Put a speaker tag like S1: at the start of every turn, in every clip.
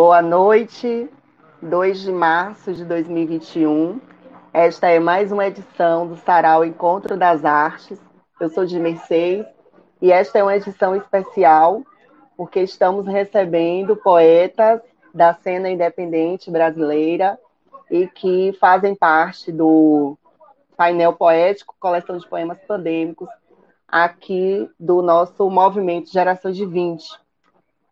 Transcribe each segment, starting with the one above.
S1: Boa noite, 2 de março de 2021. Esta é mais uma edição do Sarau Encontro das Artes. Eu sou de Mercedes e esta é uma edição especial porque estamos recebendo poetas da cena independente brasileira e que fazem parte do painel poético Coleção de Poemas Pandêmicos aqui do nosso movimento Geração de 20.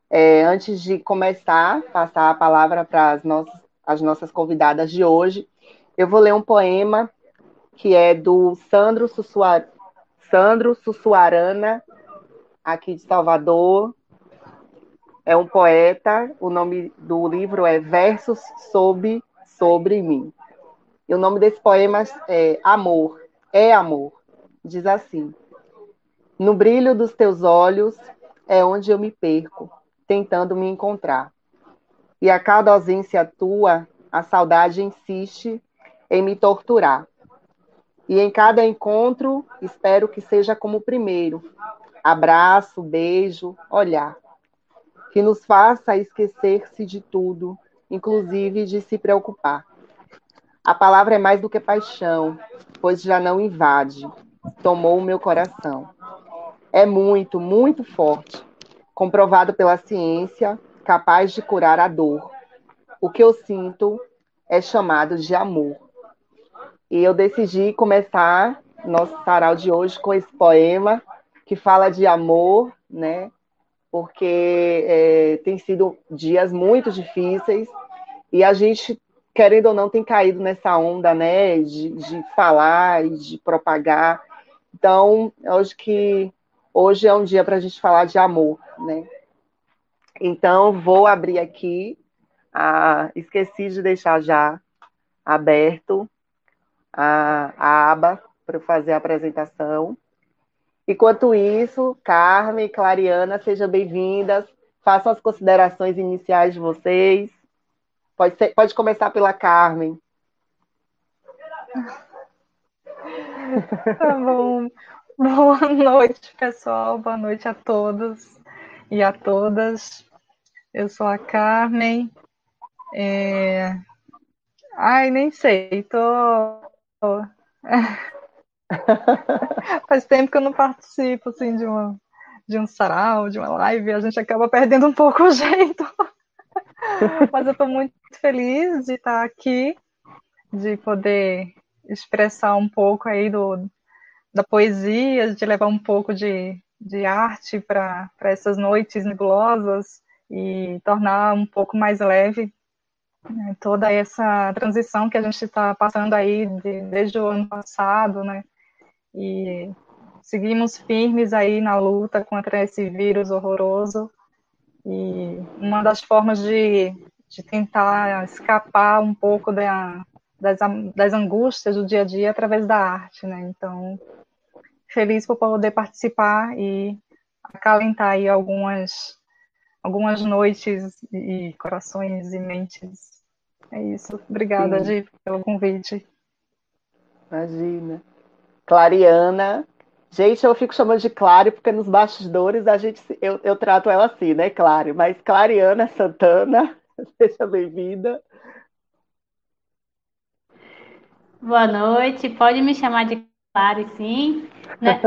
S1: É, antes de começar, passar a palavra para as nossas, as nossas convidadas de hoje, eu vou ler um poema que é do Sandro, Sussuar, Sandro Sussuarana, aqui de Salvador. É um poeta, o nome do livro é Versos sobre, sobre mim. E o nome desse poema é Amor, é Amor. Diz assim: No brilho dos teus olhos é onde eu me perco tentando me encontrar. E a cada ausência tua, a saudade insiste em me torturar. E em cada encontro, espero que seja como o primeiro: abraço, beijo, olhar. Que nos faça esquecer-se de tudo, inclusive de se preocupar. A palavra é mais do que paixão, pois já não invade, tomou o meu coração. É muito, muito forte comprovado pela ciência, capaz de curar a dor. O que eu sinto é chamado de amor. E eu decidi começar nosso sarau de hoje com esse poema que fala de amor, né? Porque é, tem sido dias muito difíceis e a gente, querendo ou não, tem caído nessa onda, né? De, de falar e de propagar. Então, eu acho que Hoje é um dia para a gente falar de amor, né? Então, vou abrir aqui. A... Esqueci de deixar já aberto a, a aba para fazer a apresentação. Enquanto isso, Carmen e Clariana, sejam bem-vindas. Façam as considerações iniciais de vocês. Pode, ser, pode começar pela Carmen.
S2: Tá bom. Boa noite, pessoal. Boa noite a todos e a todas. Eu sou a Carmen. É... Ai, nem sei. Tô... Faz tempo que eu não participo assim, de, uma, de um sarau, de uma live. A gente acaba perdendo um pouco o jeito. Mas eu estou muito feliz de estar aqui, de poder expressar um pouco aí do, da poesia, de levar um pouco de, de arte para essas noites nebulosas e tornar um pouco mais leve né, toda essa transição que a gente está passando aí de, desde o ano passado, né? E seguimos firmes aí na luta contra esse vírus horroroso. E uma das formas de, de tentar escapar um pouco da, das, das angústias do dia a dia é através da arte, né? Então, feliz por poder participar e acalentar aí algumas, algumas noites e corações e mentes. É isso. Obrigada, Gi, pelo convite.
S1: Imagina. Clariana. Gente, eu fico chamando de Clare porque nos bastidores a gente eu, eu trato ela assim, né, Clare? Mas Clariana Santana, seja bem-vinda.
S3: Boa noite, pode me chamar de Clare, sim. Né?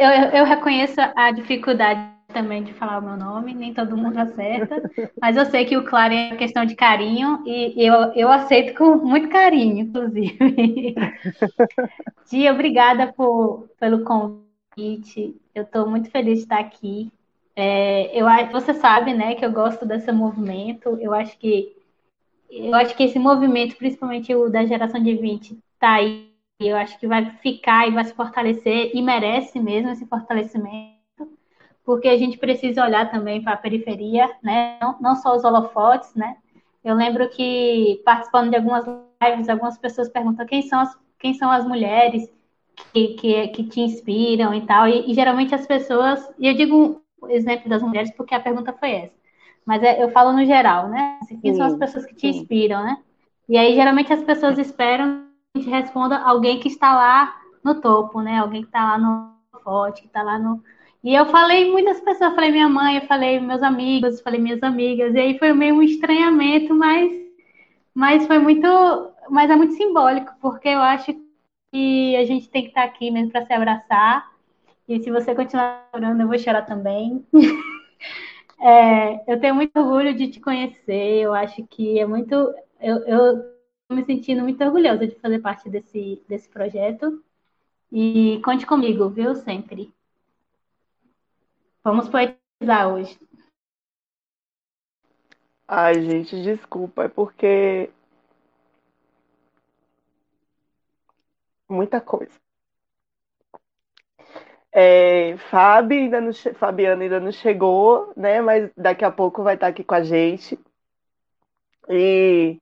S3: eu, eu reconheço a dificuldade também de falar o meu nome, nem todo mundo acerta, mas eu sei que o Claro é questão de carinho e eu, eu aceito com muito carinho, inclusive. Dia, obrigada por, pelo convite. Eu estou muito feliz de estar aqui. É, eu, você sabe, né, que eu gosto desse movimento. Eu acho que eu acho que esse movimento, principalmente o da geração de 20, está aí eu acho que vai ficar e vai se fortalecer e merece mesmo esse fortalecimento, porque a gente precisa olhar também para a periferia, né? Não, não só os holofotes, né? Eu lembro que participando de algumas lives, algumas pessoas perguntam quem são as, quem são as mulheres que, que, que te inspiram e tal, e, e geralmente as pessoas, e eu digo o exemplo das mulheres porque a pergunta foi essa, mas é, eu falo no geral, né? Quem sim, são as pessoas que te sim. inspiram, né? E aí geralmente as pessoas esperam gente responda alguém que está lá no topo, né? Alguém que está lá no forte, que está lá no. E eu falei muitas pessoas, falei minha mãe, eu falei meus amigos, falei minhas amigas, e aí foi meio um estranhamento, mas, mas foi muito, mas é muito simbólico, porque eu acho que a gente tem que estar aqui mesmo para se abraçar. E se você continuar chorando, eu vou chorar também. é, eu tenho muito orgulho de te conhecer. Eu acho que é muito. Eu, eu me sentindo muito orgulhosa de fazer parte desse, desse projeto. E conte comigo, viu? Sempre. Vamos poetizar hoje.
S1: Ai, gente, desculpa, é porque. Muita coisa. É, Fábio ainda não, Fabiana ainda não chegou, né? Mas daqui a pouco vai estar aqui com a gente. E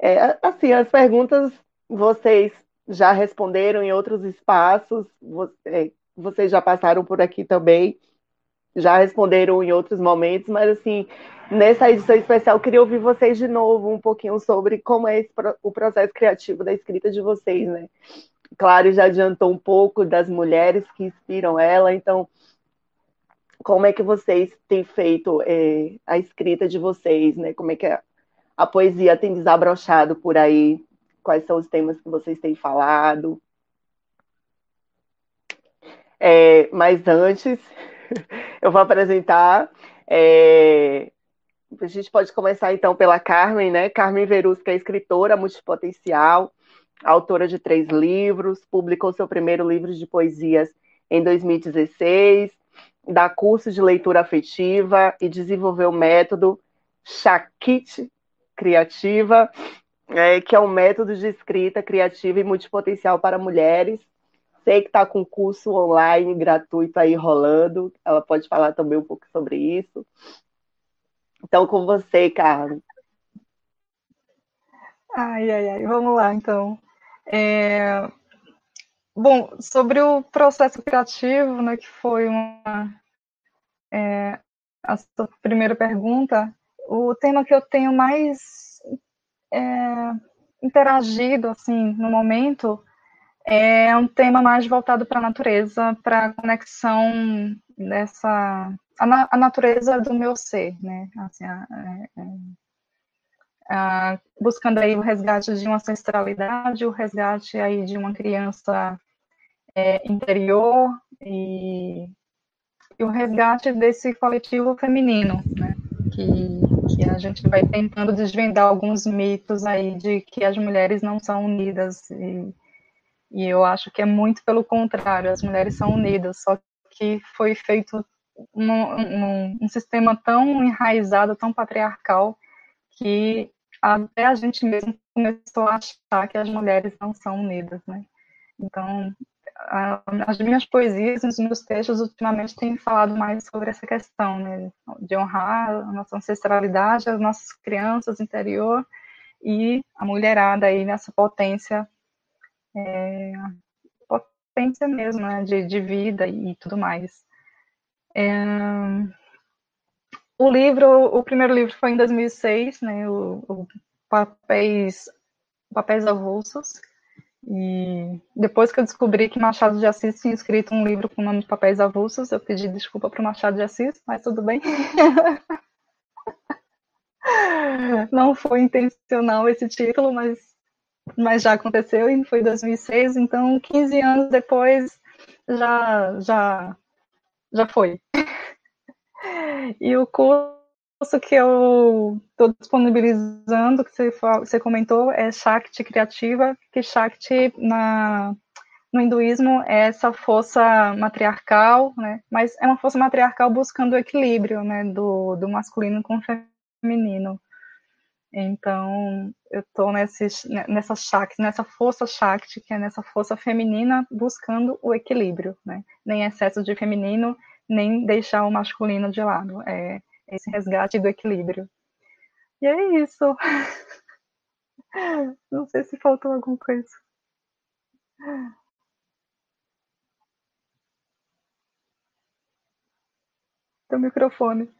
S1: é, assim, as perguntas vocês já responderam em outros espaços, é, vocês já passaram por aqui também, já responderam em outros momentos, mas assim, nessa edição especial, queria ouvir vocês de novo um pouquinho sobre como é esse, o processo criativo da escrita de vocês, né? Claro, já adiantou um pouco das mulheres que inspiram ela, então como é que vocês têm feito é, a escrita de vocês, né? Como é que a, a poesia tem desabrochado por aí? Quais são os temas que vocês têm falado? É, mas antes, eu vou apresentar. É, a gente pode começar então pela Carmen, né? Carmen Verus, que é escritora multipotencial, autora de três livros, publicou seu primeiro livro de poesias em 2016, dá curso de leitura afetiva e desenvolveu o método Shakit Criativa, é, que é um método de escrita criativa e multipotencial para mulheres. Sei que está com curso online gratuito aí rolando. Ela pode falar também um pouco sobre isso. Então, com você, Carlos.
S2: Ai, ai, ai. Vamos lá, então. É... Bom, sobre o processo criativo, né, que foi uma, é, a sua primeira pergunta, o tema que eu tenho mais é, interagido assim no momento é um tema mais voltado para a natureza, para a conexão dessa a, a, natureza do meu ser, né? Assim, a, a, é, é, buscando aí o resgate de uma ancestralidade, o resgate aí de uma criança é, interior e, e o resgate desse coletivo feminino, né? Que que a gente vai tentando desvendar alguns mitos aí de que as mulheres não são unidas e, e eu acho que é muito pelo contrário, as mulheres são unidas, só que foi feito num, um sistema tão enraizado, tão patriarcal, que até a gente mesmo começou a achar que as mulheres não são unidas, né? Então, as minhas poesias, os meus textos, ultimamente têm falado mais sobre essa questão, né, de honrar a nossa ancestralidade, as nossas crianças interior e a mulherada aí nessa potência, é, potência mesmo, né, de, de vida e tudo mais. É, o livro, o primeiro livro foi em 2006, né, o, o Papéis, Papéis Avulsos, e depois que eu descobri que Machado de Assis tinha escrito um livro com o nome de Papéis Avulsos, eu pedi desculpa para o Machado de Assis, mas tudo bem. Não foi intencional esse título, mas, mas já aconteceu e foi em 2006, então 15 anos depois já, já, já foi. E o curso curso que eu estou disponibilizando, que você, você comentou, é Shakti Criativa, que Shakti na, no hinduísmo é essa força matriarcal, né? mas é uma força matriarcal buscando o equilíbrio né? do, do masculino com o feminino. Então, eu estou nessa Shakti, nessa força Shakti, que é nessa força feminina, buscando o equilíbrio, né? Nem excesso de feminino, nem deixar o masculino de lado. É, esse resgate do equilíbrio. E é isso. Não sei se faltou alguma coisa. Teu microfone.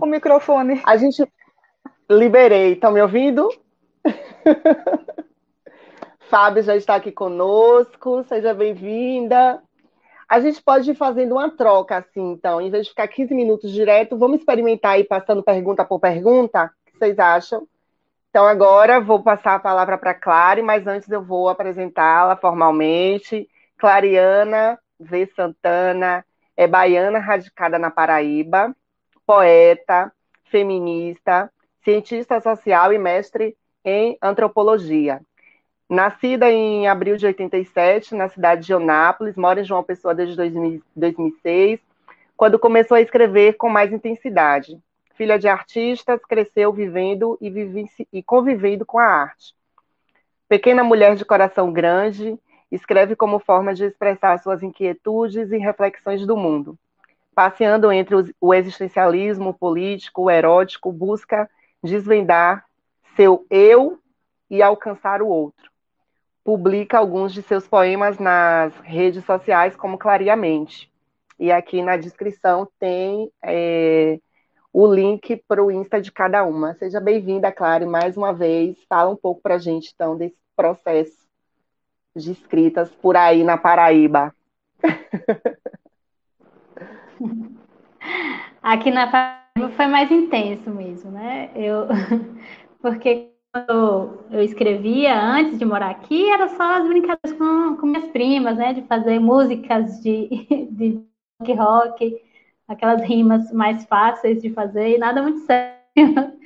S2: O microfone.
S1: A gente liberei. Estão me ouvindo? Fábio já está aqui conosco. Seja bem-vinda. A gente pode ir fazendo uma troca, assim, então, em vez de ficar 15 minutos direto, vamos experimentar aí passando pergunta por pergunta? O que vocês acham? Então, agora vou passar a palavra para a Clare, mas antes eu vou apresentá-la formalmente. Clariana V. Santana é baiana radicada na Paraíba, poeta, feminista, cientista social e mestre em antropologia. Nascida em abril de 87, na cidade de Onápolis, mora em João Pessoa desde 2006, quando começou a escrever com mais intensidade. Filha de artistas, cresceu vivendo e, vivici, e convivendo com a arte. Pequena mulher de coração grande, escreve como forma de expressar suas inquietudes e reflexões do mundo. Passeando entre o existencialismo político, o erótico, busca desvendar seu eu e alcançar o outro publica alguns de seus poemas nas redes sociais, como Clariamente. E aqui na descrição tem é, o link para o Insta de cada uma. Seja bem-vinda, Clary, mais uma vez. Fala um pouco para a gente, então, desse processo de escritas por aí na Paraíba.
S3: Aqui na Paraíba foi mais intenso mesmo, né? Eu, porque quando eu escrevia antes de morar aqui, era só as brincadeiras com, com minhas primas, né? De fazer músicas de, de rock, rock, aquelas rimas mais fáceis de fazer e nada muito sério.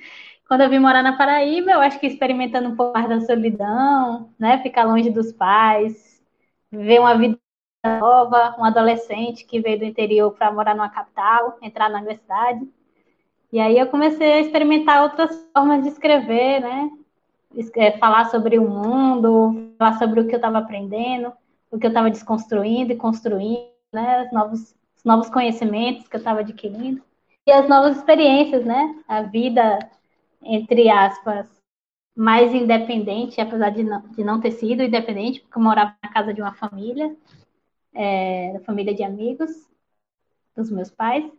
S3: Quando eu vim morar na Paraíba, eu acho que experimentando um pouco mais da solidão, né? Ficar longe dos pais, viver uma vida nova, um adolescente que veio do interior para morar numa capital, entrar na universidade. E aí eu comecei a experimentar outras formas de escrever, né? É, falar sobre o mundo, falar sobre o que eu estava aprendendo, o que eu estava desconstruindo e construindo, né? Os novos, os novos conhecimentos que eu estava adquirindo. E as novas experiências, né? A vida, entre aspas, mais independente, apesar de não, de não ter sido independente, porque eu morava na casa de uma família, é, família de amigos dos meus pais.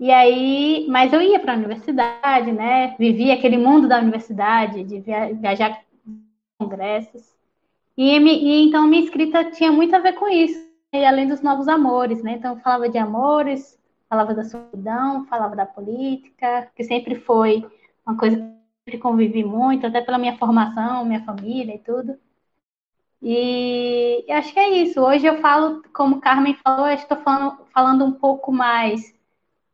S3: E aí, mas eu ia para a universidade, né? Vivia aquele mundo da universidade, de viajar congressos. E, e, então minha escrita tinha muito a ver com isso, e além dos novos amores, né? Então eu falava de amores, falava da solidão, falava da política, que sempre foi uma coisa que eu sempre convivi muito, até pela minha formação, minha família e tudo. E acho que é isso. Hoje eu falo, como Carmen falou, eu estou falando, falando um pouco mais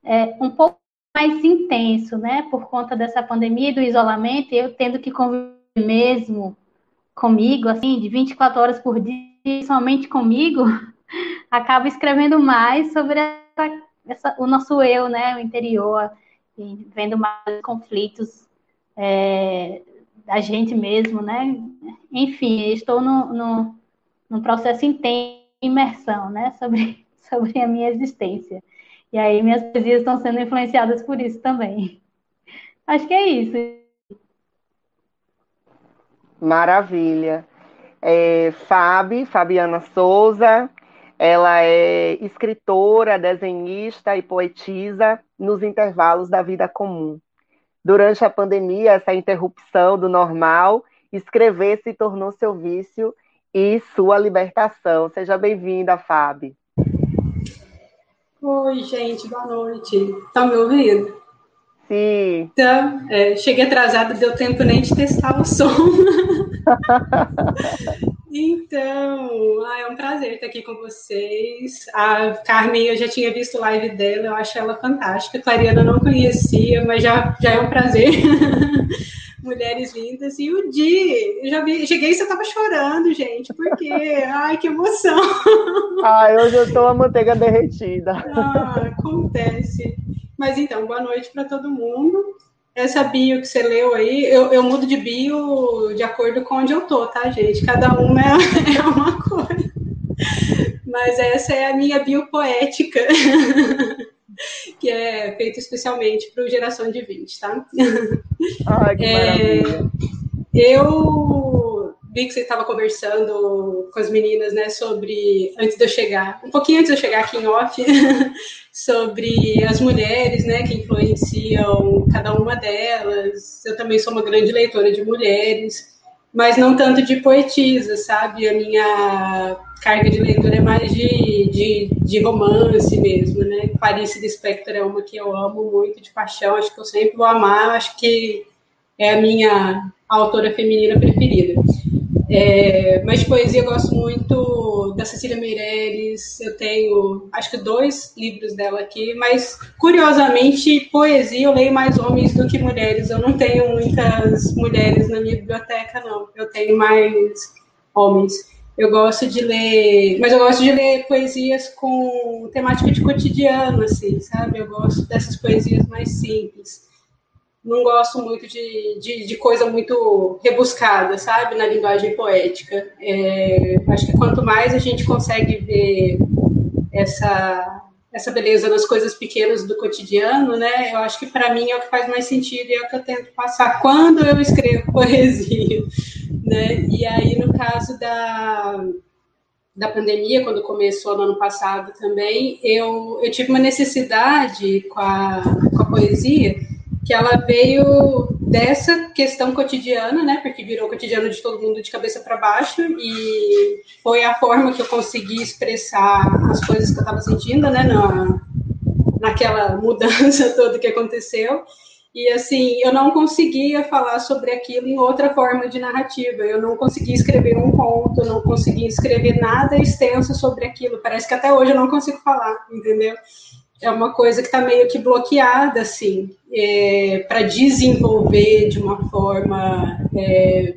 S3: é, um pouco mais intenso, né? Por conta dessa pandemia e do isolamento, eu tendo que conviver mesmo comigo, assim, de 24 horas por dia, somente comigo, acabo escrevendo mais sobre essa, essa, o nosso eu, né? O interior, vendo mais conflitos é, da gente mesmo, né? Enfim, estou no, no, num processo intenso de imersão, né? Sobre, sobre a minha existência. E aí minhas poesias estão sendo influenciadas por isso também. Acho que é isso.
S1: Maravilha. É, Fabi, Fabiana Souza, ela é escritora, desenhista e poetisa nos intervalos da vida comum. Durante a pandemia, essa interrupção do normal, escrever se tornou seu vício e sua libertação. Seja bem-vinda, Fabi.
S4: Oi, gente, boa noite. Tá me ouvindo?
S1: Sim.
S4: Então, é, cheguei atrasada, deu tempo nem de testar o som. então, ah, é um prazer estar aqui com vocês. A Carmen, eu já tinha visto live dela, eu acho ela fantástica. A Clariana não conhecia, mas já, já é um prazer. mulheres lindas. E o Di, eu já vi, cheguei e você tava chorando, gente. Por quê? Ai, que emoção.
S1: Ai, hoje eu tô a manteiga derretida.
S4: Ah, acontece. Mas então, boa noite para todo mundo. Essa bio que você leu aí, eu, eu mudo de bio de acordo com onde eu tô, tá, gente? Cada uma é, é uma coisa. Mas essa é a minha bio poética. que é feito especialmente para o Geração de 20, tá?
S1: Ai, que maravilha.
S4: É, eu vi que você estava conversando com as meninas, né, sobre, antes de eu chegar, um pouquinho antes de eu chegar aqui em off, sobre as mulheres, né, que influenciam cada uma delas. Eu também sou uma grande leitora de mulheres, mas não tanto de poetisa, sabe? A minha carga de leitura é mais de, de, de romance mesmo, né? Clarice Lispector é uma que eu amo muito de paixão, acho que eu sempre vou amar, acho que é a minha autora feminina preferida. É, mas poesia eu gosto muito Cecília Meirelles, eu tenho acho que dois livros dela aqui, mas curiosamente, poesia eu leio mais homens do que mulheres. Eu não tenho muitas mulheres na minha biblioteca, não. Eu tenho mais homens. Eu gosto de ler, mas eu gosto de ler poesias com temática de cotidiano, assim, sabe? Eu gosto dessas poesias mais simples não gosto muito de, de, de, coisa muito rebuscada, sabe, na linguagem poética. É, acho que quanto mais a gente consegue ver essa, essa beleza nas coisas pequenas do cotidiano, né, eu acho que para mim é o que faz mais sentido e é o que eu tento passar quando eu escrevo poesia, né, e aí no caso da da pandemia, quando começou no ano passado também, eu, eu tive uma necessidade com a, com a poesia que ela veio dessa questão cotidiana, né? Porque virou cotidiano de todo mundo de cabeça para baixo e foi a forma que eu consegui expressar as coisas que eu estava sentindo, né? Na, naquela mudança toda que aconteceu. E assim, eu não conseguia falar sobre aquilo em outra forma de narrativa. Eu não conseguia escrever um conto, não conseguia escrever nada extenso sobre aquilo. Parece que até hoje eu não consigo falar, entendeu? É uma coisa que está meio que bloqueada, assim, é, para desenvolver de uma forma é,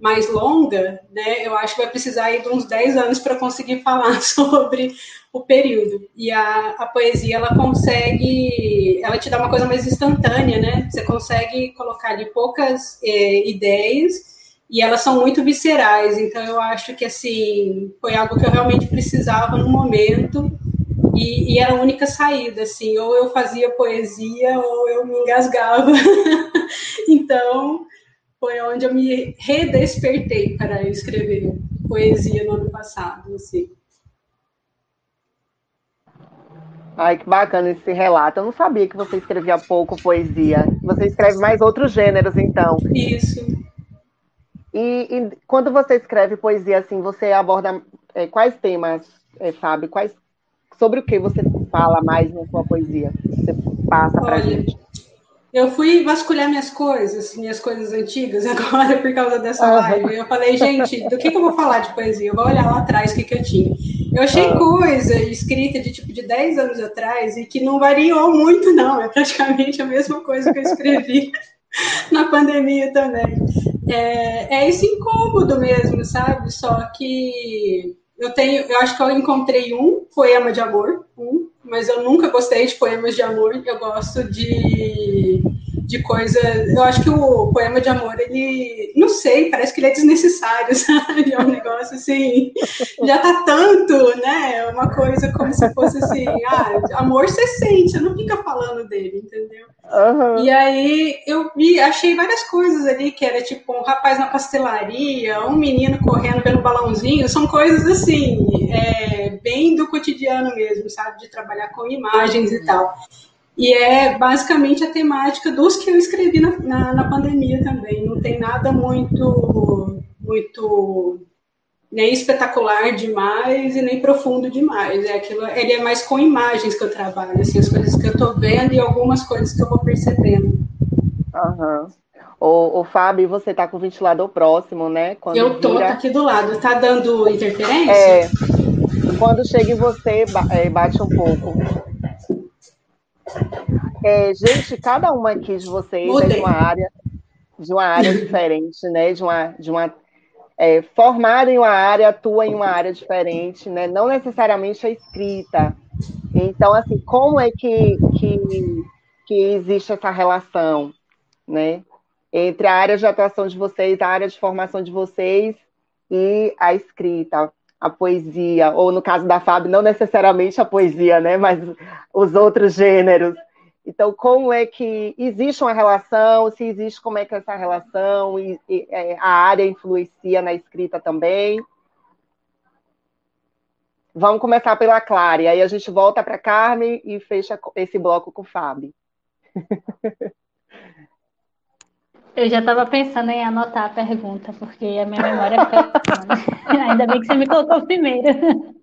S4: mais longa, né, eu acho que vai precisar de uns 10 anos para conseguir falar sobre o período. E a, a poesia, ela consegue, ela te dá uma coisa mais instantânea, né, você consegue colocar ali poucas é, ideias e elas são muito viscerais, então eu acho que, assim, foi algo que eu realmente precisava no momento, e, e, era a única saída, assim, ou eu fazia poesia ou eu me engasgava. então, foi onde eu me redespertei para escrever poesia no ano passado, assim.
S1: Ai, que bacana esse relato. Eu não sabia que você escrevia pouco poesia. Você escreve mais outros gêneros, então.
S4: Isso.
S1: E, e quando você escreve poesia, assim, você aborda é, quais temas, é, Fábio? Quais sobre o que você fala mais na sua poesia? Você passa para gente.
S4: Eu fui vasculhar minhas coisas, minhas coisas antigas agora por causa dessa uhum. live. Eu falei, gente, do que, que, eu vou falar de poesia? Eu vou olhar lá atrás o que, que eu tinha. Eu achei uhum. coisa escrita de tipo de 10 anos atrás e que não variou muito, não. É praticamente a mesma coisa que eu escrevi na pandemia também. É, é esse incômodo mesmo, sabe? Só que eu tenho, eu acho que eu encontrei um poema de amor, um, mas eu nunca gostei de poemas de amor. Eu gosto de, de coisa. Eu acho que o poema de amor, ele. Não sei, parece que ele é desnecessário, sabe? É um negócio assim. Já tá tanto, né? É uma coisa como se fosse assim. Ah, amor você sente, você não fica falando dele, entendeu? Uhum. E aí eu vi, achei várias coisas ali, que era tipo um rapaz na pastelaria, um menino correndo pelo balãozinho, são coisas assim, é, bem do cotidiano mesmo, sabe? De trabalhar com imagens e tal. E é basicamente a temática dos que eu escrevi na, na, na pandemia também. Não tem nada muito, muito nem espetacular demais e nem profundo demais. É aquilo, ele é mais com imagens que eu trabalho, assim, as coisas que eu estou vendo e algumas coisas que eu vou percebendo.
S1: Uhum. O, o Fábio, você tá com o ventilador próximo, né?
S4: Quando eu tô, vira... tá aqui do lado. Tá dando interferência?
S1: É. Quando chega em você, é, bate um pouco. É, gente, cada uma aqui de vocês Mudei. é de uma área, de uma área diferente, né? De uma, de uma é, formada em uma área, atua em uma área diferente, né? Não necessariamente a escrita. Então, assim, como é que, que, que existe essa relação, né? Entre a área de atuação de vocês, a área de formação de vocês e a escrita, a poesia, ou no caso da Fábio, não necessariamente a poesia, né? Mas os outros gêneros. Então, como é que existe uma relação? Se existe, como é que é essa relação? E, e é, a área influencia na escrita também? Vamos começar pela Clara, e aí a gente volta para Carmen e fecha esse bloco com o Fábio.
S3: Eu já estava pensando em anotar a pergunta, porque a minha memória fica. Ainda bem que você me colocou primeiro.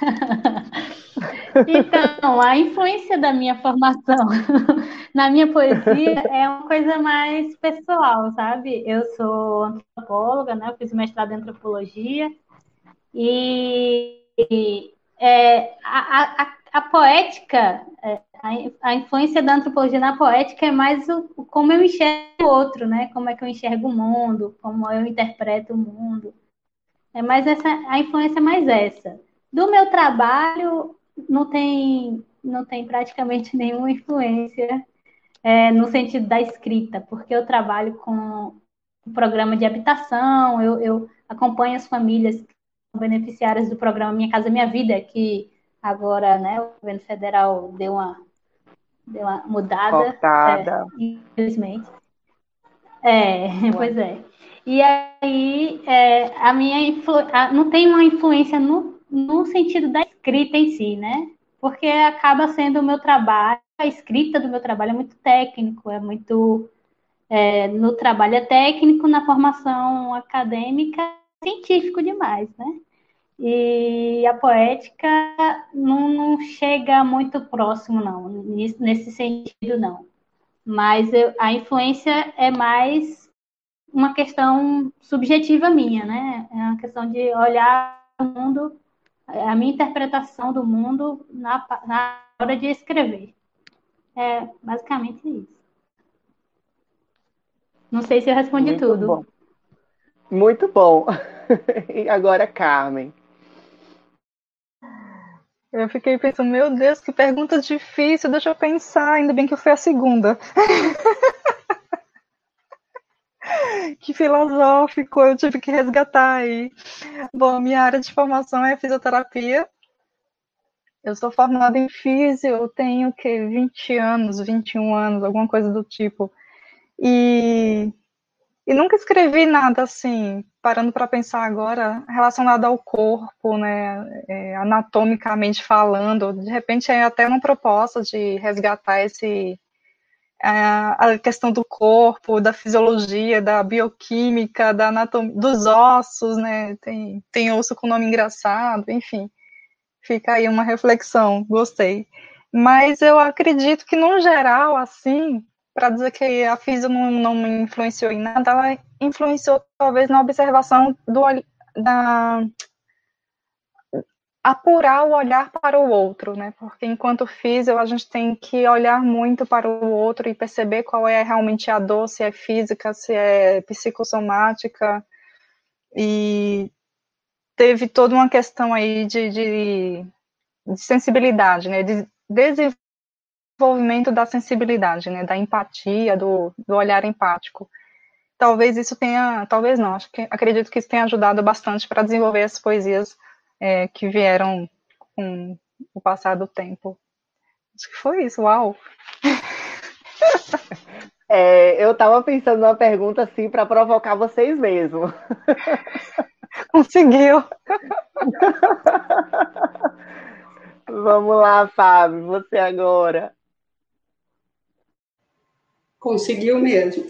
S3: Então, a influência da minha formação na minha poesia é uma coisa mais pessoal, sabe? Eu sou antropóloga, né? Eu fiz mestrado em antropologia e, é, a, a, a, poética, é, a, a, influência da antropologia na poética é mais o, como eu enxergo o outro, né? Como é que eu enxergo o mundo, como eu interpreto o mundo. É mais essa, a influência é mais essa. Do meu trabalho, não tem, não tem praticamente nenhuma influência é, no sentido da escrita, porque eu trabalho com um programa de habitação, eu, eu acompanho as famílias beneficiárias do programa Minha Casa Minha Vida, que agora né, o governo federal deu uma, deu uma mudada.
S1: É,
S3: infelizmente. É, pois é. E aí, é, a minha influ... não tem uma influência no, no sentido da escrita em si, né? Porque acaba sendo o meu trabalho, a escrita do meu trabalho é muito técnico, é muito. É, no trabalho é técnico, na formação acadêmica, científico demais, né? E a poética não, não chega muito próximo, não, nesse sentido, não. Mas eu, a influência é mais uma questão subjetiva minha, né? É uma questão de olhar o mundo a minha interpretação do mundo na, na hora de escrever. É basicamente isso. Não sei se eu respondi
S1: Muito
S3: tudo.
S1: Bom. Muito bom. e agora, Carmen.
S2: Eu fiquei pensando, meu Deus, que pergunta difícil, deixa eu pensar, ainda bem que eu fui a segunda. que filosófico, eu tive que resgatar aí. Bom, minha área de formação é fisioterapia. Eu sou formada em físio, eu tenho que 20 anos, 21 anos, alguma coisa do tipo. E, e nunca escrevi nada assim, parando para pensar agora, relacionado ao corpo, né, é, anatomicamente falando. De repente é até uma proposta de resgatar esse a questão do corpo, da fisiologia, da bioquímica, da anatomia, dos ossos, né? Tem, tem osso com nome engraçado, enfim. Fica aí uma reflexão, gostei. Mas eu acredito que, no geral, assim, para dizer que a física não, não me influenciou em nada, ela influenciou talvez na observação do, da, apurar o olhar para o outro, né? Porque enquanto físico a gente tem que olhar muito para o outro e perceber qual é realmente a dor, se é física, se é psicossomática. E teve toda uma questão aí de, de, de sensibilidade, né? De desenvolvimento da sensibilidade, né? Da empatia, do, do olhar empático. Talvez isso tenha, talvez não, acho que acredito que isso tenha ajudado bastante para desenvolver as poesias é, que vieram com o passar do tempo. Acho que foi isso, uau!
S1: É, eu estava pensando numa pergunta assim para provocar vocês mesmo.
S2: Conseguiu!
S1: Vamos lá, Fábio, você agora.
S4: Conseguiu mesmo.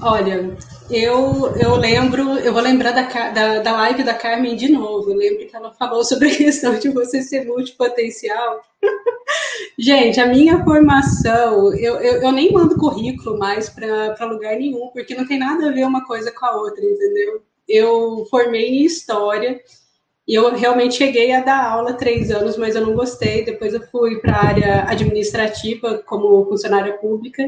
S4: Olha, eu, eu lembro, eu vou lembrar da, da, da live da Carmen de novo. Eu lembro que ela falou sobre a questão de você ser multipotencial. Gente, a minha formação, eu, eu, eu nem mando currículo mais para lugar nenhum, porque não tem nada a ver uma coisa com a outra, entendeu? Eu formei em História e eu realmente cheguei a dar aula três anos, mas eu não gostei. Depois eu fui para a área administrativa como funcionária pública.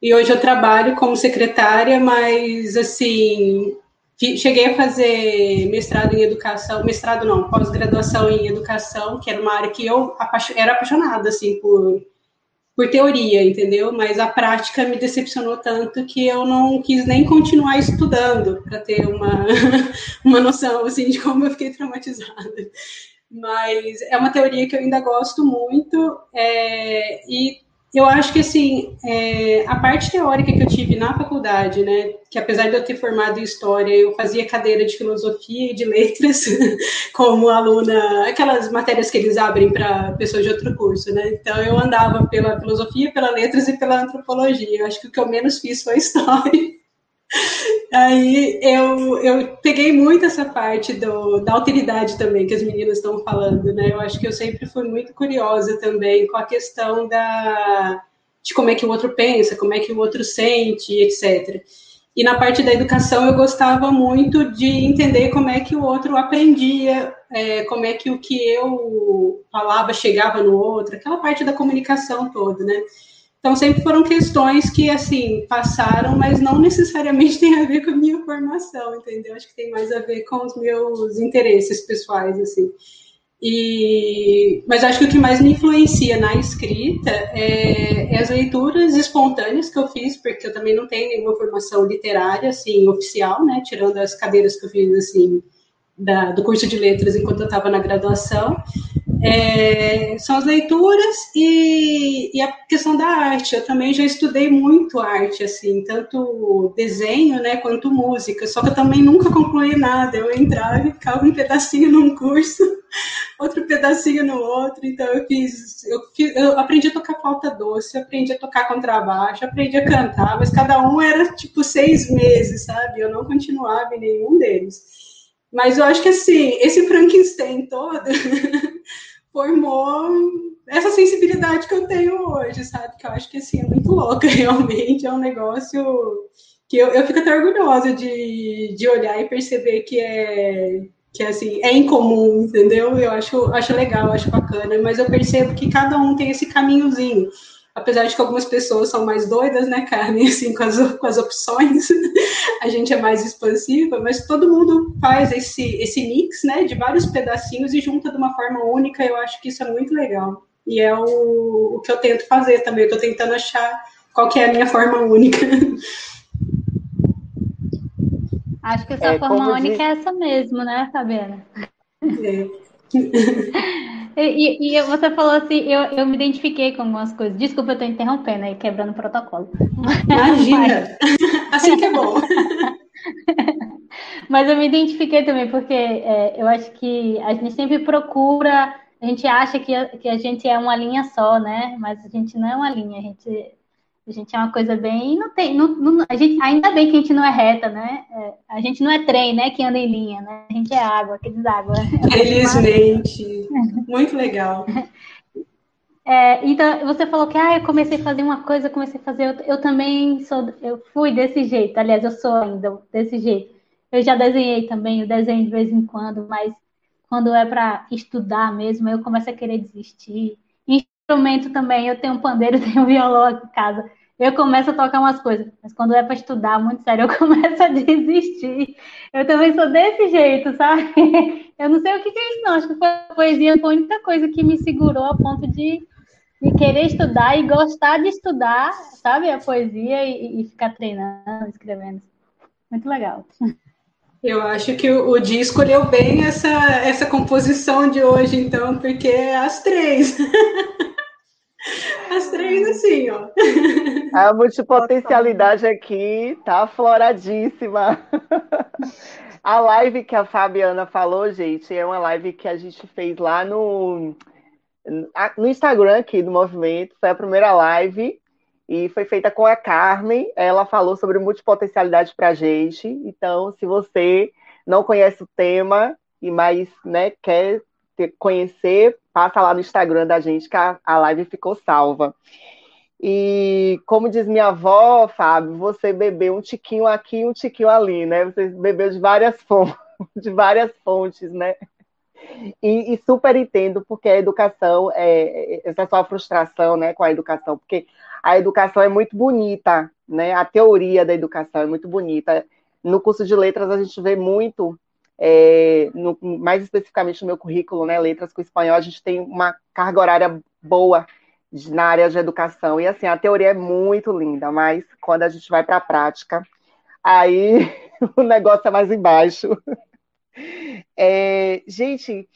S4: E hoje eu trabalho como secretária, mas assim, cheguei a fazer mestrado em educação, mestrado não, pós-graduação em educação, que era uma área que eu era apaixonada assim por por teoria, entendeu? Mas a prática me decepcionou tanto que eu não quis nem continuar estudando para ter uma, uma noção assim de como eu fiquei traumatizada. Mas é uma teoria que eu ainda gosto muito é, e eu acho que, assim, é, a parte teórica que eu tive na faculdade, né, que apesar de eu ter formado em História, eu fazia cadeira de Filosofia e de Letras como aluna, aquelas matérias que eles abrem para pessoas de outro curso, né, então eu andava pela Filosofia, pela Letras e pela Antropologia, eu acho que o que eu menos fiz foi História. Aí eu, eu peguei muito essa parte do, da alteridade também que as meninas estão falando, né? Eu acho que eu sempre fui muito curiosa também com a questão da, de como é que o outro pensa, como é que o outro sente, etc. E na parte da educação eu gostava muito de entender como é que o outro aprendia, é, como é que o que eu falava chegava no outro, aquela parte da comunicação toda, né? Então, sempre foram questões que, assim, passaram, mas não necessariamente tem a ver com a minha formação, entendeu? Acho que tem mais a ver com os meus interesses pessoais, assim. E, mas acho que o que mais me influencia na escrita é, é, as leituras espontâneas que eu fiz, porque eu também não tenho nenhuma formação literária, assim, oficial, né? Tirando as cadeiras que eu fiz, assim, da, do curso de letras enquanto eu estava na graduação é, são as leituras e, e, a questão da arte. Eu também já estudei muito arte, assim, tanto desenho, né, quanto música. Só que eu também nunca concluí nada. Eu entrava e ficava um pedacinho num curso, outro pedacinho no outro. Então eu fiz, eu, eu aprendi a tocar flauta doce, aprendi a tocar contrabaixo, aprendi a cantar, mas cada um era tipo seis meses, sabe? Eu não continuava em nenhum deles. Mas eu acho que assim, esse Frankenstein todo formou essa sensibilidade que eu tenho hoje, sabe? Que eu acho que assim, é muito louca, realmente. É um negócio que eu, eu fico até orgulhosa de, de olhar e perceber que é que assim é incomum, entendeu? Eu acho, acho legal, acho bacana, mas eu percebo que cada um tem esse caminhozinho apesar de que algumas pessoas são mais doidas, né, Carmen, assim, com as, com as opções, a gente é mais expansiva, mas todo mundo faz esse, esse mix, né, de vários pedacinhos e junta de uma forma única, eu acho que isso é muito legal. E é o, o que eu tento fazer também, eu estou tentando achar qual que é a minha forma única.
S3: Acho que a sua é, forma única é essa mesmo, né, Fabiana? É. E, e, você falou assim, eu, eu me identifiquei com algumas coisas. Desculpa, eu estou interrompendo aí, quebrando o protocolo.
S4: Imagina! assim que é bom.
S3: Mas eu me identifiquei também, porque é, eu acho que a gente sempre procura, a gente acha que a, que a gente é uma linha só, né? Mas a gente não é uma linha, a gente a gente é uma coisa bem. Não tem, não, não, a gente, ainda bem que a gente não é reta, né? É, a gente não é trem, né? Que anda em linha, né? A gente é água, que deságua.
S4: Felizmente. Muito legal.
S3: É, então, você falou que ah, eu comecei a fazer uma coisa, comecei a fazer outra. Eu também sou, eu fui desse jeito. Aliás, eu sou ainda desse jeito. Eu já desenhei também, eu desenho de vez em quando, mas quando é para estudar mesmo, eu começo a querer desistir. Instrumento também, eu tenho um pandeiro, tenho um violão aqui em casa eu começo a tocar umas coisas, mas quando é para estudar, muito sério, eu começo a desistir. Eu também sou desse jeito, sabe? Eu não sei o que, é isso, não. Acho que foi a poesia foi a única coisa que me segurou a ponto de, de querer estudar e gostar de estudar, sabe? A poesia e, e ficar treinando, escrevendo. Muito legal.
S4: Eu acho que o, o Di escolheu bem essa, essa composição de hoje, então, porque é as três. As três assim, ó.
S1: A multipotencialidade aqui tá afloradíssima. A live que a Fabiana falou, gente, é uma live que a gente fez lá no, no Instagram aqui do movimento. Foi a primeira live e foi feita com a Carmen. Ela falou sobre multipotencialidade pra gente. Então, se você não conhece o tema e mais né, quer conhecer, passa lá no Instagram da gente que a, a live ficou salva. E como diz minha avó, Fábio, você bebeu um tiquinho aqui e um tiquinho ali, né? Você bebeu de várias fontes, de várias fontes, né? E, e, super entendo porque a educação é essa sua frustração, né, com a educação, porque a educação é muito bonita, né? A teoria da educação é muito bonita. No curso de letras a gente vê muito é, no, mais especificamente no meu currículo, né, letras com espanhol, a gente tem uma carga horária boa de, na área de educação. E assim, a teoria é muito linda, mas quando a gente vai para a prática, aí o negócio é mais embaixo. É, gente,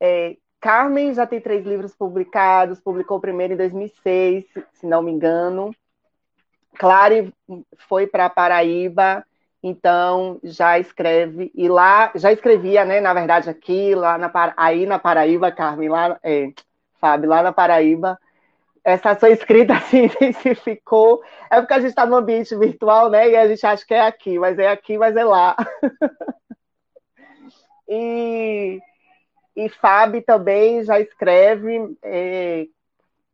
S1: é, Carmen já tem três livros publicados, publicou o primeiro em 2006, se não me engano. Clare foi para Paraíba, então já escreve e lá já escrevia, né? Na verdade aqui, lá na aí na Paraíba, Carmen, lá, é, Fábio, lá na Paraíba, essa sua escrita se intensificou. É porque a gente está no ambiente virtual, né? E a gente acha que é aqui, mas é aqui, mas é lá. e, e Fábio também já escreve. É,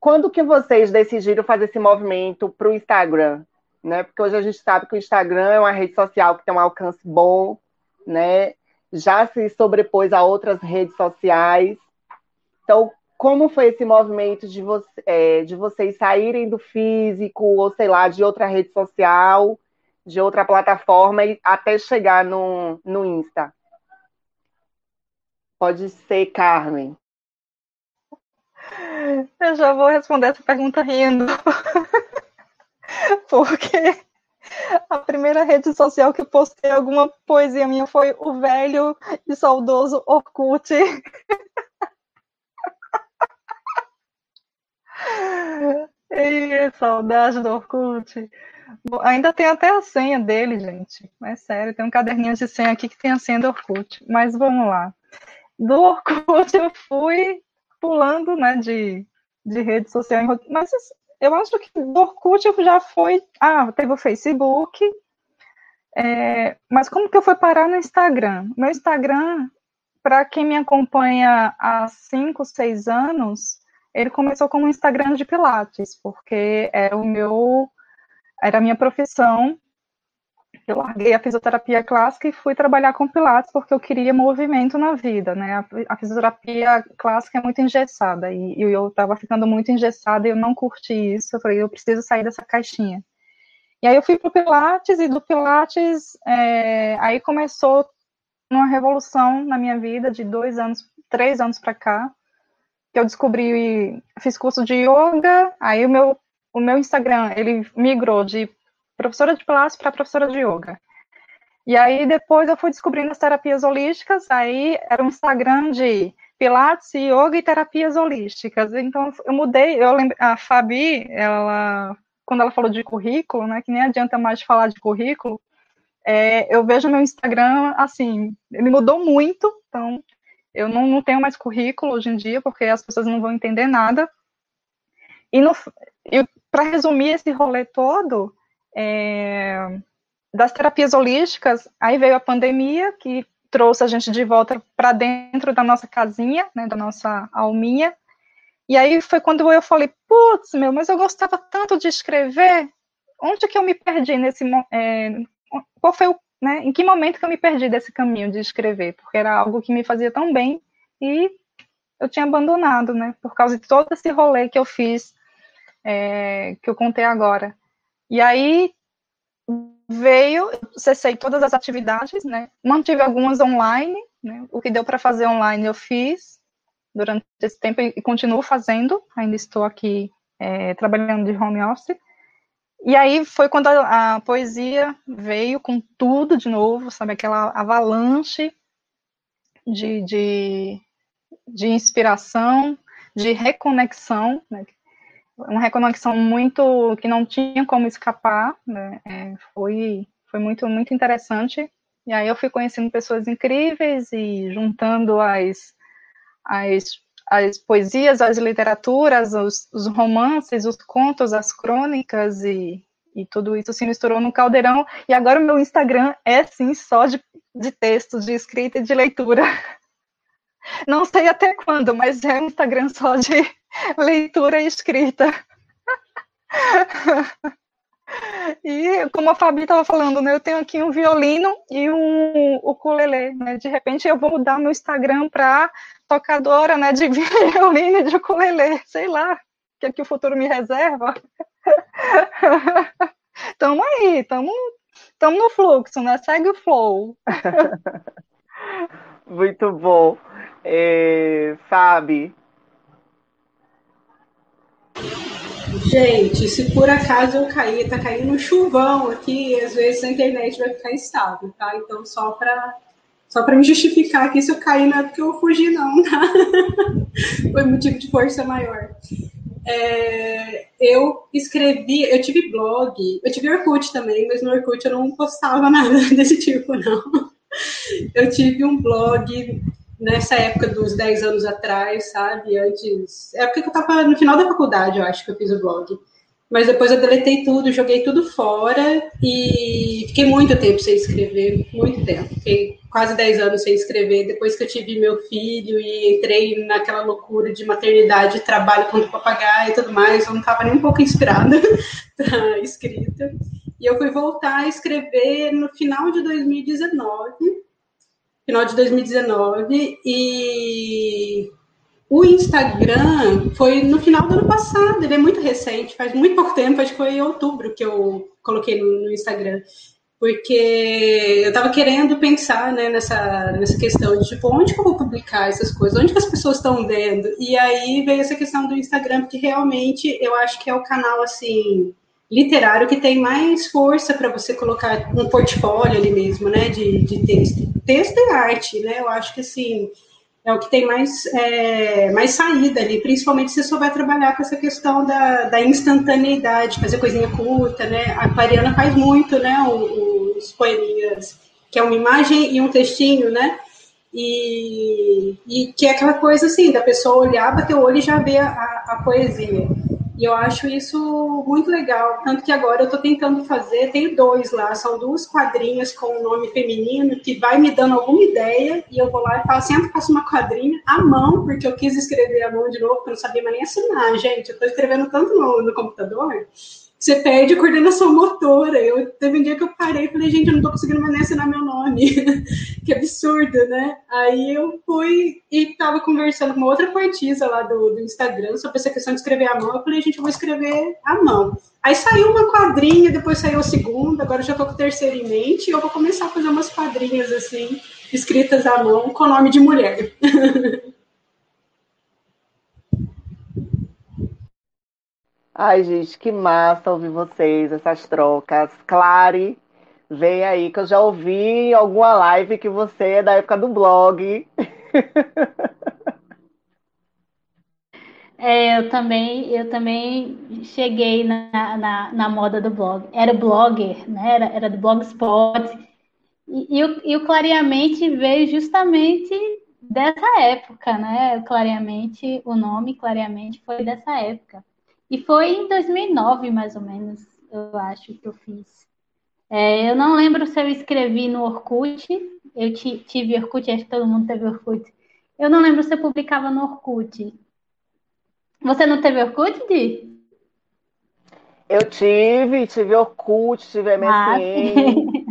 S1: quando que vocês decidiram fazer esse movimento para o Instagram? Né? Porque hoje a gente sabe que o Instagram é uma rede social que tem um alcance bom, né? já se sobrepôs a outras redes sociais. Então, como foi esse movimento de, você, é, de vocês saírem do físico, ou sei lá, de outra rede social, de outra plataforma, e até chegar no, no Insta? Pode ser, Carmen.
S2: Eu já vou responder essa pergunta rindo. Porque a primeira rede social que postei alguma poesia minha foi o velho e saudoso Orkut. E saudade do Orkut. Bom, ainda tem até a senha dele, gente. É sério, tem um caderninho de senha aqui que tem a senha do Orkut. Mas vamos lá. Do Orkut eu fui pulando, né, de, de rede social. Mas eu acho que do Orkut já foi... Ah, teve o Facebook. É, mas como que eu fui parar no Instagram? Meu Instagram, para quem me acompanha há 5, 6 anos ele começou como Instagram de Pilates, porque era o meu, era a minha profissão. Eu larguei a fisioterapia clássica e fui trabalhar com Pilates porque eu queria movimento na vida, né? A, fisioterapia clássica é muito engessada e, e eu estava ficando muito engessada e eu não curti isso. Eu falei, eu preciso sair dessa caixinha. E aí eu fui para o Pilates e do Pilates é, aí começou uma revolução na minha vida de dois anos, três anos para cá, que eu descobri, fiz curso de yoga, aí o meu, o meu Instagram, ele migrou de professora de pilates para professora de yoga. E aí depois eu fui descobrindo as terapias holísticas, aí era um Instagram de pilates, yoga e terapias holísticas. Então eu mudei, eu lembro, a Fabi, ela quando ela falou de currículo, né, que nem adianta mais falar de currículo, é, eu vejo meu Instagram assim, ele mudou muito, então eu não, não tenho mais currículo hoje em dia, porque as pessoas não vão entender nada. E, para resumir esse rolê todo, é, das terapias holísticas, aí veio a pandemia, que trouxe a gente de volta para dentro da nossa casinha, né, da nossa alminha. E aí foi quando eu falei, putz, meu, mas eu gostava tanto de escrever, onde que eu me perdi nesse... É, qual foi o né, em que momento que eu me perdi desse caminho de escrever, porque era algo que me fazia tão bem e eu tinha abandonado, né, por causa de todo esse rolê que eu fiz, é, que eu contei agora. E aí veio, cessei todas as atividades, né, mantive algumas online, né, o que deu para fazer online eu fiz durante esse tempo e continuo fazendo, ainda estou aqui é, trabalhando de home office, e aí foi quando a, a, poesia veio com tudo de novo, sabe, aquela avalanche de, de, de inspiração, de reconexão, né? Uma reconexão muito que não tinha como escapar, né? É, foi, foi muito, muito interessante. E aí eu fui conhecendo pessoas incríveis e juntando as, as as poesias, as literaturas, os, os, romances, os contos, as crônicas e, e tudo isso se misturou no caldeirão. E agora o meu Instagram é sim só de, de textos, de escrita e de leitura. Não sei até quando, mas é um Instagram só de leitura e escrita. E como a Fabi estava falando, né, eu tenho aqui um violino e um ukulele, né? De repente eu vou mudar meu Instagram para tocadora, né, de violino e de ukulele, sei lá, o que, é que o futuro me reserva. tamo aí, tamo, tamo no fluxo, né? Segue o flow.
S1: Muito bom. É, Fabi,
S4: Gente, se por acaso eu cair, tá caindo um chuvão aqui, às vezes a internet vai ficar instável, tá? Então, só para Só para me justificar aqui, se eu cair não é porque eu fugi, não, tá? Foi motivo de força maior. É, eu escrevi, eu tive blog, eu tive Orkut também, mas no Orkut eu não postava nada desse tipo, não. Eu tive um blog nessa época dos 10 anos atrás, sabe? Antes. É porque eu estava no final da faculdade, eu acho que eu fiz o blog. Mas depois eu deletei tudo, joguei tudo fora e fiquei muito tempo sem escrever, muito tempo. Fiquei quase 10 anos sem escrever, depois que eu tive meu filho e entrei naquela loucura de maternidade, trabalho com papagaio e tudo mais, eu não estava nem um pouco inspirada para escrita. E eu fui voltar a escrever no final de 2019, final de 2019, e o Instagram foi no final do ano passado, ele é muito recente, faz muito pouco tempo, acho que foi em outubro que eu coloquei no, no Instagram. Porque eu estava querendo pensar né, nessa, nessa questão de tipo, onde que eu vou publicar essas coisas? Onde que as pessoas estão vendo? E aí veio essa questão do Instagram, porque realmente eu acho que é o canal assim literário que tem mais força para você colocar um portfólio ali mesmo, né, de, de texto. Texto e arte, né? Eu acho que assim é o que tem mais, é, mais saída ali, principalmente se souber trabalhar com essa questão da, da instantaneidade, fazer coisinha curta, né? A Clariana faz muito, né? Os poeminhas, que é uma imagem e um textinho, né? E, e que é aquela coisa assim, da pessoa olhar, bater o olho e já ver a, a poesia. E eu acho isso muito legal. Tanto que agora eu estou tentando fazer, tenho dois lá, são duas quadrinhas com o nome feminino, que vai me dando alguma ideia, e eu vou lá e faço, sempre faço uma quadrinha à mão, porque eu quis escrever à mão de novo, porque eu não sabia mais nem assinar, gente. Eu estou escrevendo tanto no, no computador você perde a coordenação motora. Eu teve um dia que eu parei e falei, gente, eu não tô conseguindo mais nem assinar meu nome. que absurdo, né? Aí eu fui e tava conversando com uma outra poetisa lá do, do Instagram sobre essa questão de escrever à mão. Eu falei, gente, eu vou escrever à mão. Aí saiu uma quadrinha, depois saiu a segunda, agora eu já tô com o terceiro em mente, e eu vou começar a fazer umas quadrinhas assim, escritas à mão, com nome de mulher.
S1: Ai, gente, que massa ouvir vocês, essas trocas. Clare, vem aí, que eu já ouvi em alguma live que você é da época do blog.
S3: É, eu também, eu também cheguei na, na, na, moda do blog. Era blogger, né? Era, era do Blogspot. E, e, o, e o Clareamente veio justamente dessa época, né? Clareamente, o nome Clareamente foi dessa época. E foi em 2009, mais ou menos, eu acho que eu fiz. É, eu não lembro se eu escrevi no Orkut. Eu tive Orkut, acho que todo mundo teve Orkut. Eu não lembro se eu publicava no Orkut. Você não teve Orkut, Di?
S1: Eu tive, tive Orkut, tive MSN.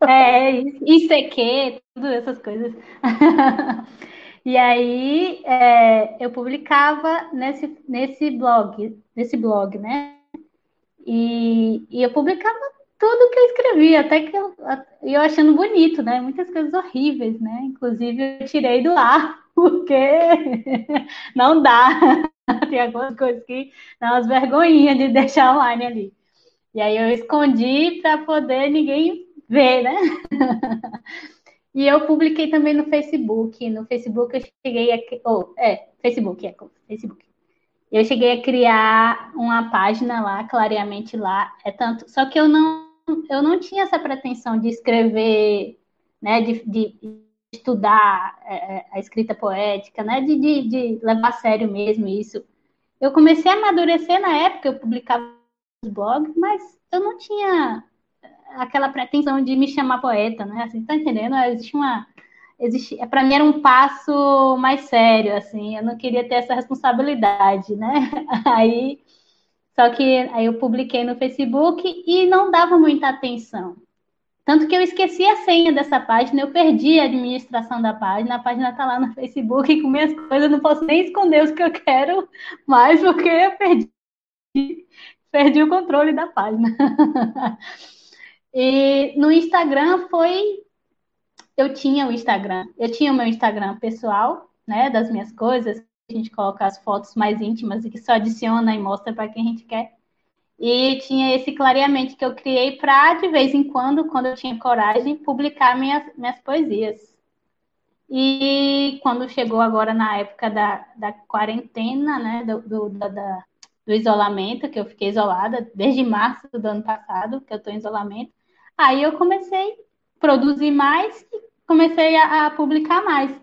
S3: Ah, é, ICQ, tudo essas coisas. E aí é, eu publicava nesse, nesse blog, nesse blog, né? E, e eu publicava tudo que eu escrevia, até que eu, eu achando bonito, né? Muitas coisas horríveis, né? Inclusive eu tirei do ar, porque não dá. Tem algumas coisas que dá umas vergonhinhas de deixar online ali. E aí eu escondi para poder ninguém ver, né? E eu publiquei também no Facebook. No Facebook eu cheguei a. Oh, é, Facebook, é, Facebook. Eu cheguei a criar uma página lá, clareamente lá. É tanto. Só que eu não, eu não tinha essa pretensão de escrever, né? De, de estudar é, é a escrita poética, né? De, de, de levar a sério mesmo isso. Eu comecei a amadurecer na época, eu publicava os blogs, mas eu não tinha aquela pretensão de me chamar poeta, né? Assim, tá entendendo? Existe uma existe, para mim era um passo mais sério, assim, eu não queria ter essa responsabilidade, né? Aí só que aí eu publiquei no Facebook e não dava muita atenção. Tanto que eu esqueci a senha dessa página, eu perdi a administração da página, a página está lá no Facebook com minhas coisas, não posso nem esconder os que eu quero mais, porque eu perdi, perdi o controle da página. E no Instagram foi. Eu tinha o Instagram, eu tinha o meu Instagram pessoal, né, das minhas coisas, a gente coloca as fotos mais íntimas e que só adiciona e mostra para quem a gente quer. E tinha esse clareamento que eu criei para, de vez em quando, quando eu tinha coragem, publicar minhas, minhas poesias. E quando chegou agora na época da, da quarentena, né, do, do, da, do isolamento, que eu fiquei isolada desde março do ano passado, que eu estou em isolamento, aí eu comecei a produzir mais e comecei a, a publicar mais.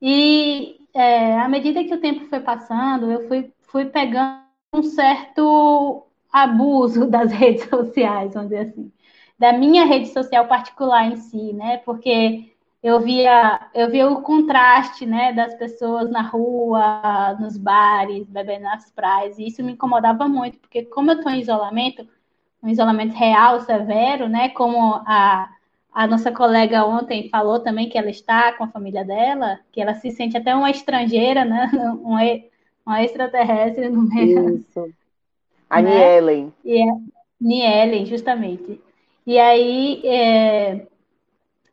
S3: E é, à medida que o tempo foi passando, eu fui, fui pegando um certo abuso das redes sociais, vamos dizer assim, da minha rede social particular em si, né? Porque eu via, eu via o contraste, né, das pessoas na rua, nos bares, bebendo nas praias, e isso me incomodava muito, porque como eu estou em isolamento, um isolamento real, severo, né, como a, a nossa colega ontem falou também que ela está com a família dela, que ela se sente até uma estrangeira, né, uma, uma extraterrestre no meio.
S1: Isso. A né? Nielen.
S3: E é, Nielen, justamente. E aí, é,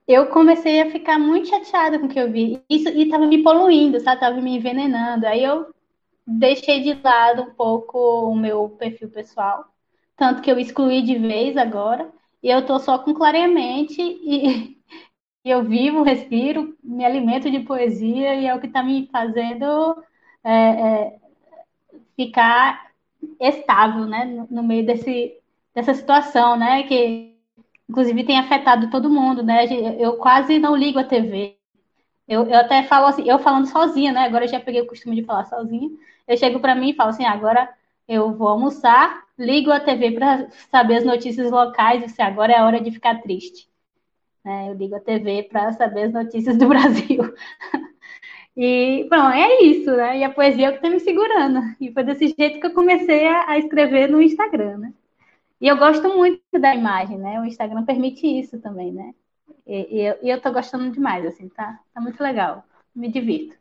S3: eu comecei a ficar muito chateada com o que eu vi. Isso e estava me poluindo, sabe? Tava me envenenando. Aí eu deixei de lado um pouco o meu perfil pessoal, tanto que eu excluí de vez agora. E eu tô só com clareamente e, eu vivo, respiro, me alimento de poesia e é o que está me fazendo é, é, ficar estável, né? No, meio desse, dessa situação, né? Que inclusive tem afetado todo mundo, né? Eu quase não ligo a TV. Eu, eu até falo assim, eu falando sozinha, né? Agora eu já peguei o costume de falar sozinha. Eu chego para mim e falo assim, agora eu vou almoçar, ligo a TV para saber as notícias locais, e assim, agora é a hora de ficar triste. Né? Eu ligo a TV para saber as notícias do Brasil. E, bom, é isso, né? E a poesia é o que está me segurando. E foi desse jeito que eu comecei a, a escrever no Instagram, né? E eu gosto muito da imagem, né? O Instagram permite isso também, né? E, e, eu, e eu tô gostando demais, assim, tá? Tá muito legal. Me divirto.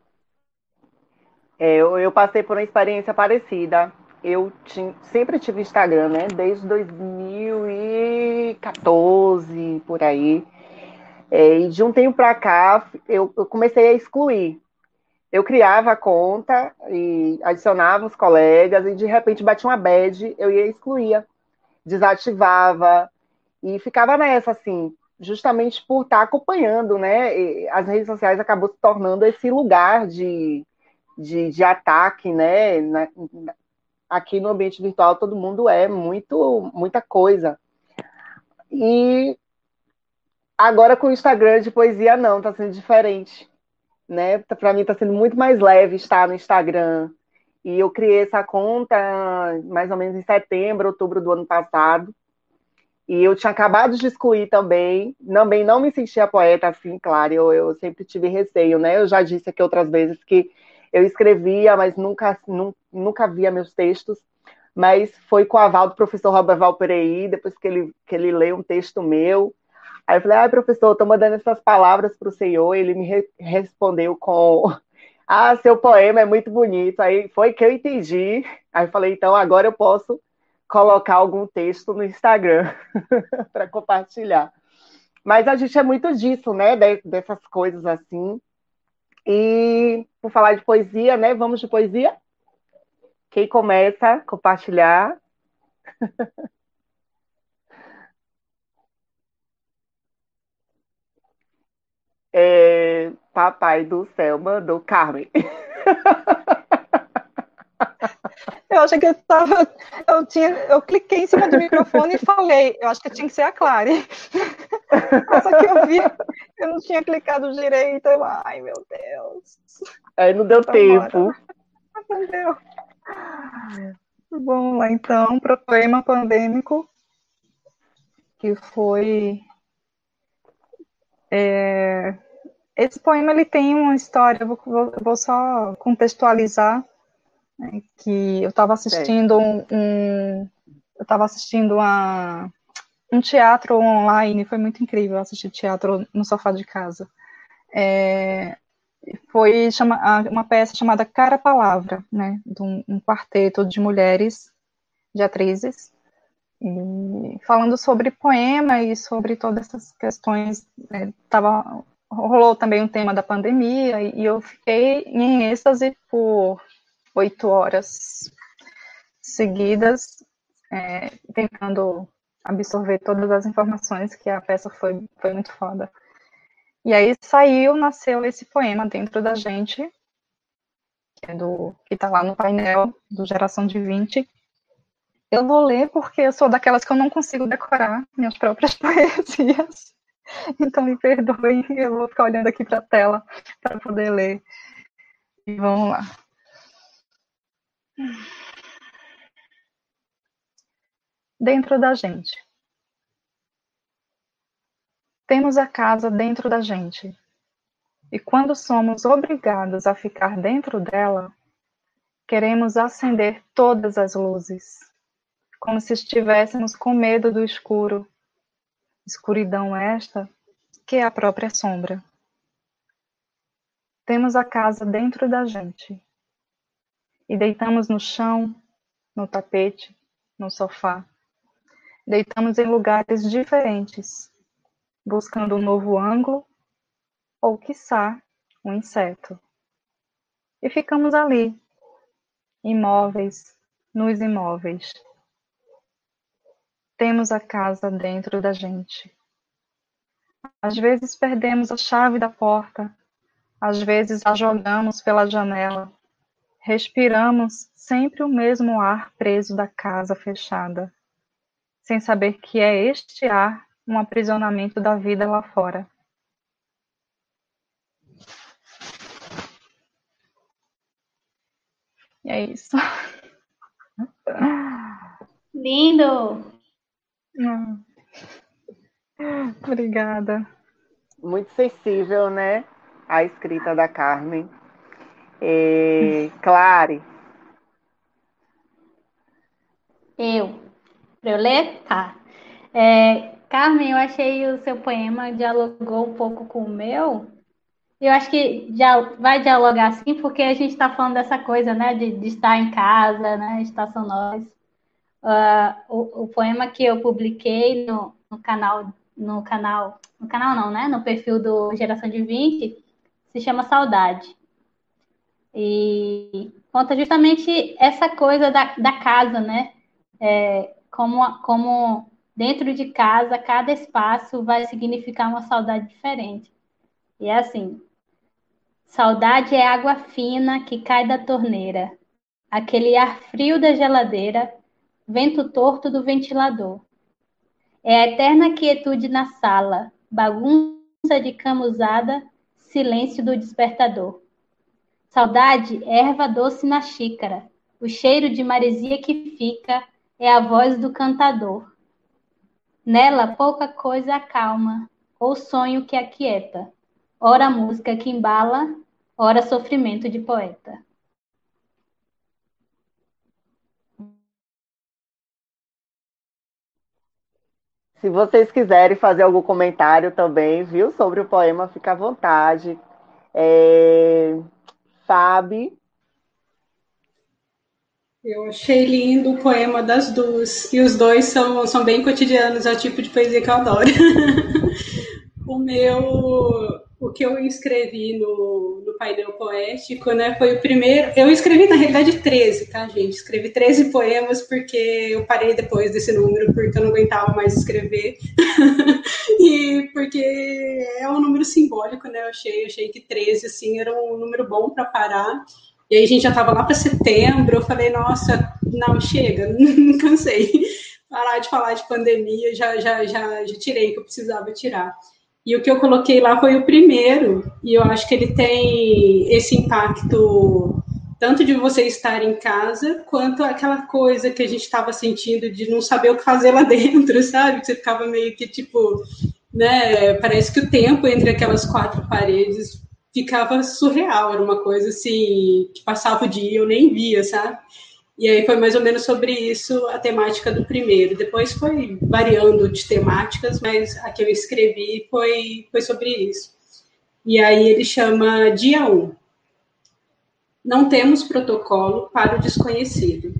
S1: É, eu, eu passei por uma experiência parecida. Eu tinha, sempre tive Instagram, né? Desde 2014, por aí. É, e de um tempo para cá, eu, eu comecei a excluir eu criava a conta e adicionava os colegas e de repente batia uma badge, eu ia excluía desativava e ficava nessa, assim, justamente por estar acompanhando, né? E as redes sociais acabou se tornando esse lugar de, de, de ataque, né? Na, aqui no ambiente virtual todo mundo é muito, muita coisa. E agora com o Instagram de poesia não, está sendo diferente, né? Para mim está sendo muito mais leve estar no Instagram, e eu criei essa conta mais ou menos em setembro, outubro do ano passado. E eu tinha acabado de excluir também. Também não me sentia poeta assim, claro. Eu, eu sempre tive receio, né? Eu já disse aqui outras vezes que eu escrevia, mas nunca, nunca, via meus textos. Mas foi com o aval do professor Robert Valperei, depois que ele, que ele leu um texto meu. Aí eu falei, ah, professor, estou mandando essas palavras para o senhor. Ele me re respondeu com ah, seu poema é muito bonito. Aí foi que eu entendi. Aí eu falei, então agora eu posso colocar algum texto no Instagram para compartilhar. Mas a gente é muito disso, né? Dessas coisas assim. E por falar de poesia, né? Vamos de poesia? Quem começa compartilhar? É, papai do céu mandou Carmen.
S2: Eu acho que eu estava. Eu, tinha, eu cliquei em cima do microfone e falei. Eu acho que tinha que ser a Clary. Só que eu vi, eu não tinha clicado direito. Eu, ai, meu Deus.
S1: Aí não deu tempo. Não deu.
S2: Vamos lá, então, para o poema pandêmico, que foi é, esse poema ele tem uma história, eu vou, vou só contextualizar, né, que eu estava assistindo um, um, eu estava assistindo a, um teatro online, foi muito incrível assistir teatro no sofá de casa. É, foi chama, uma peça chamada Cara Palavra, né, de um, um quarteto de mulheres, de atrizes, falando sobre poema e sobre todas essas questões, né, tava, rolou também um tema da pandemia e eu fiquei em êxtase por oito horas seguidas, é, tentando absorver todas as informações que a peça foi, foi muito foda. E aí saiu, nasceu esse poema dentro da gente, que é do que está lá no painel do Geração de 20. Eu vou ler porque eu sou daquelas que eu não consigo decorar minhas próprias poesias. Então me perdoem, eu vou ficar olhando aqui para a tela para poder ler. E vamos lá. Dentro da gente. Temos a casa dentro da gente. E quando somos obrigados a ficar dentro dela, queremos acender todas as luzes, como se estivéssemos com medo do escuro. Escuridão esta que é a própria sombra. Temos a casa dentro da gente e deitamos no chão, no tapete, no sofá. Deitamos em lugares diferentes, buscando um novo ângulo ou, quiçá, um inseto. E ficamos ali, imóveis, nos imóveis. Temos a casa dentro da gente. Às vezes perdemos a chave da porta, às vezes a jogamos pela janela. Respiramos sempre o mesmo ar preso da casa fechada, sem saber que é este ar um aprisionamento da vida lá fora. E é isso.
S3: Lindo!
S2: Hum. Obrigada.
S1: Muito sensível, né? A escrita da Carmen. E, Clare.
S3: Eu. Para eu ler? Tá. É, Carmen, eu achei o seu poema dialogou um pouco com o meu. Eu acho que já vai dialogar sim, porque a gente está falando dessa coisa, né, de, de, estar em casa, né, estação nós. Uh, o, o, poema que eu publiquei no, no canal no canal, no canal não, né? No perfil do Geração de 20, se chama Saudade. E conta justamente essa coisa da, da casa, né? É, como, como dentro de casa, cada espaço vai significar uma saudade diferente. E é assim: saudade é água fina que cai da torneira, aquele ar frio da geladeira, vento torto do ventilador. É a eterna quietude na sala, bagunça de cama usada, silêncio do despertador. Saudade, erva doce na xícara, o cheiro de maresia que fica é a voz do cantador. Nela pouca coisa acalma, ou sonho que aquieta, ora música que embala, ora sofrimento de poeta.
S1: Se vocês quiserem fazer algum comentário também, viu, sobre o poema, fica à vontade. É... Fábio.
S4: Eu achei lindo o poema das duas. E os dois são, são bem cotidianos, é o tipo de poesia que eu adoro. o meu o que eu escrevi no, no painel poético, né, foi o primeiro. Eu escrevi, na realidade, 13, tá, gente? Escrevi 13 poemas porque eu parei depois desse número, porque eu não aguentava mais escrever. e porque é um número simbólico, né? Eu achei, achei que 13, assim, era um número bom para parar. E aí a gente já estava lá para setembro, eu falei, nossa, não, chega, cansei. Parar de falar de pandemia, já, já, já, já tirei que eu precisava tirar. E o que eu coloquei lá foi o primeiro, e eu acho que ele tem esse impacto tanto de você estar em casa, quanto aquela coisa que a gente estava sentindo de não saber o que fazer lá dentro, sabe? Você ficava meio que tipo, né? Parece que o tempo entre aquelas quatro paredes ficava surreal, era uma coisa assim que passava o dia eu nem via, sabe? E aí foi mais ou menos sobre isso a temática do primeiro. Depois foi variando de temáticas, mas a que eu escrevi foi, foi sobre isso. E aí ele chama Dia 1. Não temos protocolo para o desconhecido.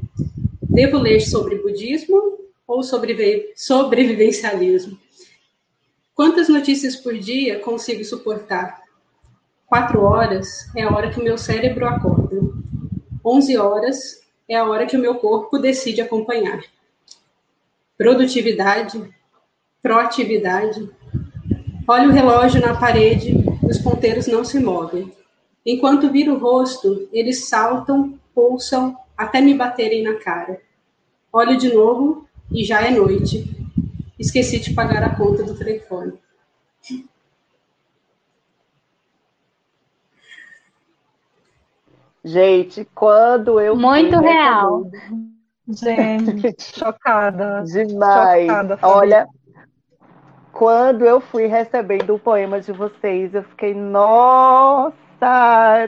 S4: Devo ler sobre budismo ou sobre sobrevivencialismo? Quantas notícias por dia consigo suportar? Quatro horas é a hora que o meu cérebro acorda. Onze horas é a hora que o meu corpo decide acompanhar. produtividade, proatividade. Olha o relógio na parede, os ponteiros não se movem. Enquanto viro o rosto, eles saltam, pulsam, até me baterem na cara. Olho de novo e já é noite. Esqueci de pagar a conta do telefone.
S1: Gente, quando eu.
S3: Muito real.
S2: Gente, chocada.
S1: Demais. Chocada, Olha, quando eu fui recebendo o poema de vocês, eu fiquei, nossa,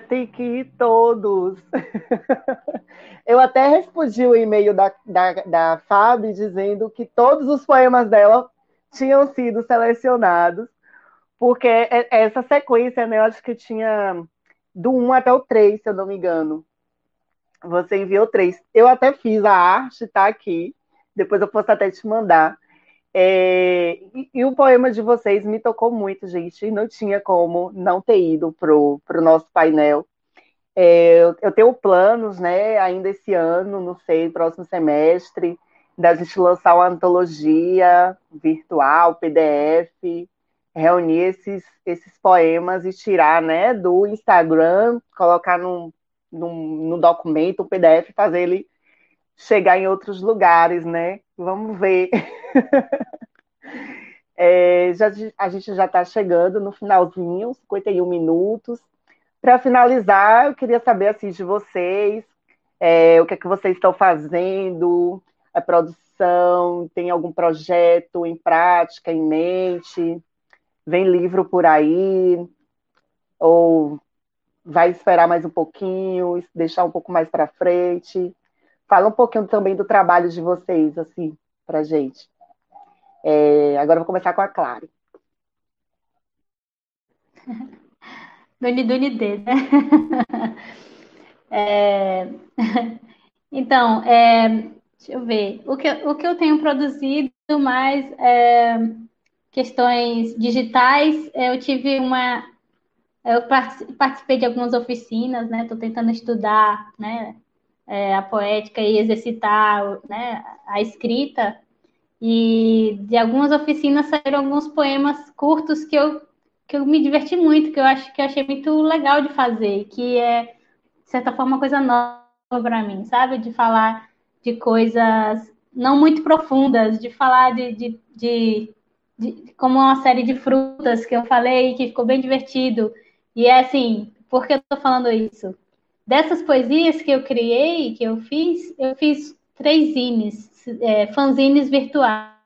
S1: tem que ir todos. eu até respondi o e-mail da, da, da Fábio dizendo que todos os poemas dela tinham sido selecionados, porque essa sequência, né, eu acho que tinha do 1 até o 3, se eu não me engano. Você enviou três. Eu até fiz a arte, tá aqui. Depois eu posso até te mandar. É, e, e, o poema de vocês me tocou muito, gente. Não tinha como não ter ido pro, pro nosso painel. É, eu, eu, tenho planos, né, ainda esse ano, não sei, próximo semestre, da gente lançar uma antologia virtual, PDF, reunir esses, esses poemas e tirar né, do Instagram, colocar num, num, num documento, um PDF, fazer ele chegar em outros lugares, né? Vamos ver. é, já, a gente já está chegando no finalzinho, 51 minutos. Para finalizar, eu queria saber assim, de vocês, é, o que é que vocês estão fazendo, a produção, tem algum projeto em prática, em mente? Vem livro por aí? Ou vai esperar mais um pouquinho, deixar um pouco mais para frente? Fala um pouquinho também do trabalho de vocês, assim, para gente. É, agora eu vou começar com a Clara.
S3: Doni Doni D, né? É... Então, é... deixa eu ver. O que, o que eu tenho produzido mais é questões digitais. Eu tive uma. Eu participei de algumas oficinas, né? Estou tentando estudar, né? É, a poética e exercitar né, a escrita. E de algumas oficinas saíram alguns poemas curtos que eu, que eu me diverti muito, que eu acho que eu achei muito legal de fazer, que é, de certa forma, uma coisa nova para mim, sabe? De falar de coisas não muito profundas, de falar de, de, de de, como uma série de frutas que eu falei, que ficou bem divertido. E é assim, por que eu estou falando isso? Dessas poesias que eu criei, que eu fiz, eu fiz três zines, é, fanzines virtuais,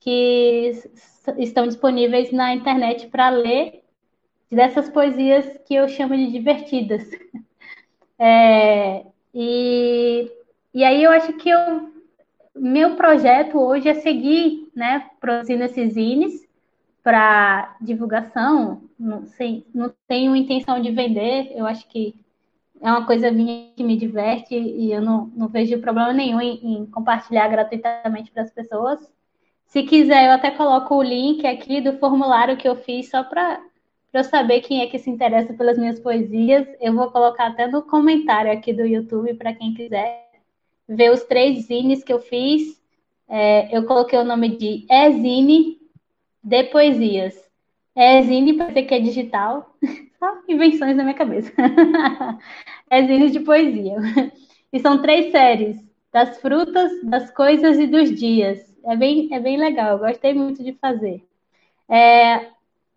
S3: que estão disponíveis na internet para ler, dessas poesias que eu chamo de divertidas. É, e, e aí eu acho que eu meu projeto hoje é seguir, né, produzindo esses zines para divulgação. Não sei, não tenho intenção de vender. Eu acho que é uma coisa minha que me diverte e eu não, não vejo problema nenhum em, em compartilhar gratuitamente para as pessoas. Se quiser, eu até coloco o link aqui do formulário que eu fiz só para eu saber quem é que se interessa pelas minhas poesias. Eu vou colocar até no comentário aqui do YouTube para quem quiser ver os três zines que eu fiz. É, eu coloquei o nome de Ezine de Poesias. Ezine para dizer que é digital. Só invenções na minha cabeça. Ezine de Poesia. E são três séries. Das frutas, das coisas e dos dias. É bem, é bem legal. Eu gostei muito de fazer. É,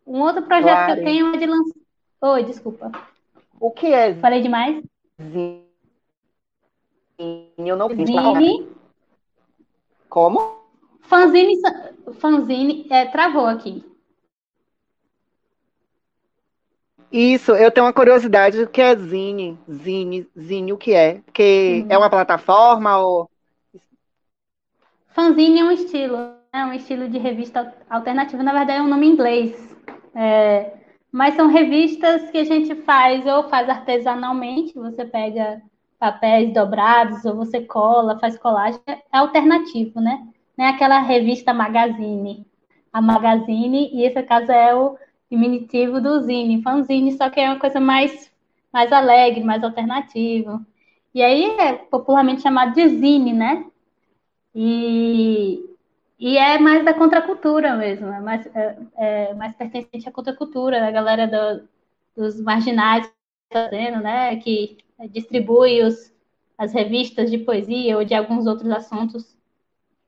S3: um outro projeto claro. que eu tenho é de lançar. Oi, desculpa.
S1: O que é?
S3: Falei demais?
S1: Zine eu não
S3: fiz. Zine.
S1: Como?
S3: Fanzine, fanzine é, travou aqui.
S1: Isso, eu tenho uma curiosidade do que é Zine, Zine, Zine, o que é? Porque uhum. é uma plataforma ou...
S3: Fanzine é um estilo, é um estilo de revista alternativa, na verdade é um nome em inglês. É, mas são revistas que a gente faz ou faz artesanalmente, você pega papéis dobrados, ou você cola, faz colagem, é alternativo, né? Não é aquela revista Magazine. A Magazine, e esse caso é o diminutivo do zine, fanzine, só que é uma coisa mais, mais alegre, mais alternativo. E aí é popularmente chamado de zine, né? E, e é mais da contracultura mesmo, é mais, é, é mais pertencente à contracultura, da galera do, dos marginais fazendo, né, que distribui os, as revistas de poesia ou de alguns outros assuntos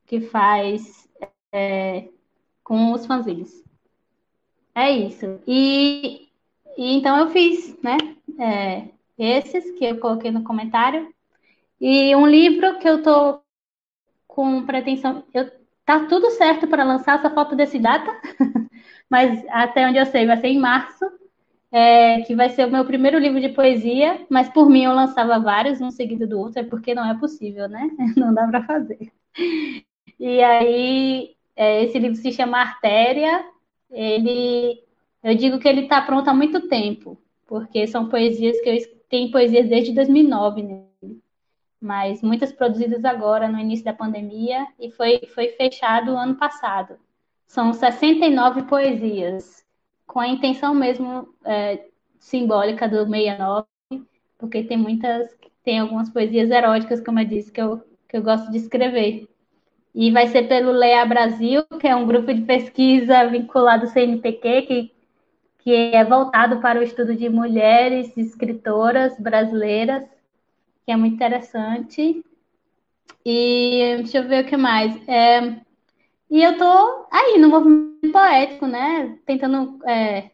S3: que faz é, com os fanzines. É isso. E, e, então eu fiz, né, é, esses que eu coloquei no comentário e um livro que eu tô com pretensão, eu tá tudo certo para lançar, só falta desse data, mas até onde eu sei vai ser em março é, que vai ser o meu primeiro livro de poesia, mas por mim eu lançava vários, um seguido do outro, é porque não é possível, né? Não dá para fazer. E aí, é, esse livro se chama Artéria, ele, eu digo que ele está pronto há muito tempo, porque são poesias que eu tenho poesias desde 2009 nele, mas muitas produzidas agora, no início da pandemia, e foi, foi fechado ano passado. São 69 poesias, com a intenção mesmo é, simbólica do 69, porque tem muitas, tem algumas poesias eróticas, como eu disse, que eu, que eu gosto de escrever. E vai ser pelo Leia Brasil, que é um grupo de pesquisa vinculado ao CNPq, que, que é voltado para o estudo de mulheres escritoras brasileiras, que é muito interessante. E deixa eu ver o que mais. É, e eu tô aí no movimento poético, né? Tentando é,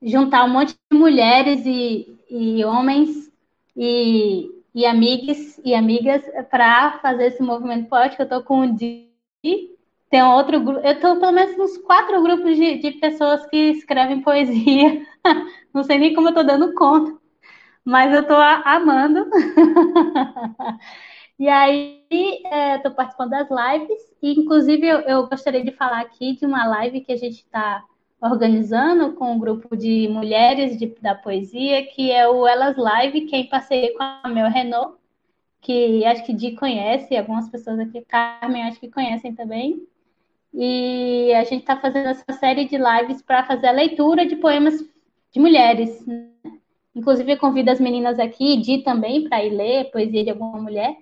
S3: juntar um monte de mulheres e, e homens e, e amigas e amigas para fazer esse movimento poético. Eu tô com o Di, tem outro grupo, eu tô pelo menos uns quatro grupos de, de pessoas que escrevem poesia. Não sei nem como eu tô dando conta, mas eu tô amando. E aí, estou é, participando das lives, e inclusive eu, eu, gostaria de falar aqui de uma live que a gente está organizando com um grupo de mulheres de, da poesia, que é o Elas Live, que é em parceria com a Mel Renault, que acho que Di conhece, algumas pessoas aqui, Carmen, acho que conhecem também. E a gente está fazendo essa série de lives para fazer a leitura de poemas de mulheres. Né? Inclusive, eu convido as meninas aqui, Di também, para ir ler poesia de alguma mulher.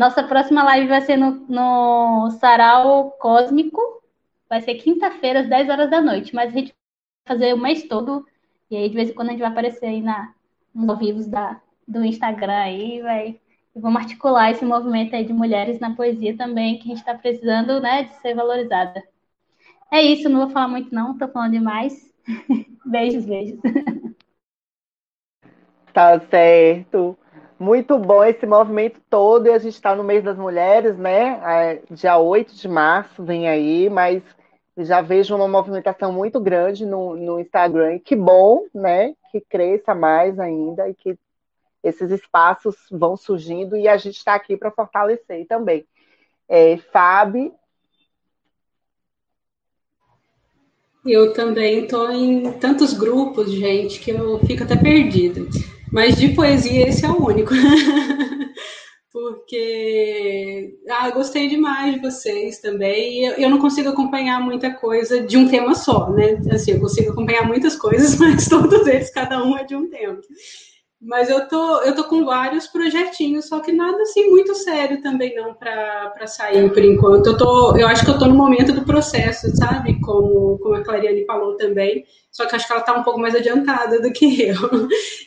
S3: Nossa próxima live vai ser no, no Sarau Cósmico. Vai ser quinta-feira, às 10 horas da noite. Mas a gente vai fazer o mês todo. E aí, de vez em quando, a gente vai aparecer aí na, nos ao vivos da, do Instagram aí. Vai, e vamos articular esse movimento aí de mulheres na poesia também, que a gente está precisando né, de ser valorizada. É isso, não vou falar muito, não. Estou falando demais. beijos, beijos.
S1: Tá certo. Muito bom esse movimento todo, e a gente está no mês das mulheres, né? É, dia 8 de março vem aí, mas já vejo uma movimentação muito grande no, no Instagram. E que bom, né? Que cresça mais ainda e que esses espaços vão surgindo e a gente está aqui para fortalecer também. É, Fábio.
S4: Eu também estou em tantos grupos, gente, que eu fico até perdida. Mas de poesia, esse é o único. Porque ah, gostei demais de vocês também. Eu, eu não consigo acompanhar muita coisa de um tema só, né? Assim, eu consigo acompanhar muitas coisas, mas todos eles, cada um é de um tema. Mas eu tô, eu tô com vários projetinhos, só que nada assim muito sério também não para sair por enquanto. Eu tô, eu acho que eu tô no momento do processo, sabe? Como, como a Clariane falou também. Só que acho que ela tá um pouco mais adiantada do que eu.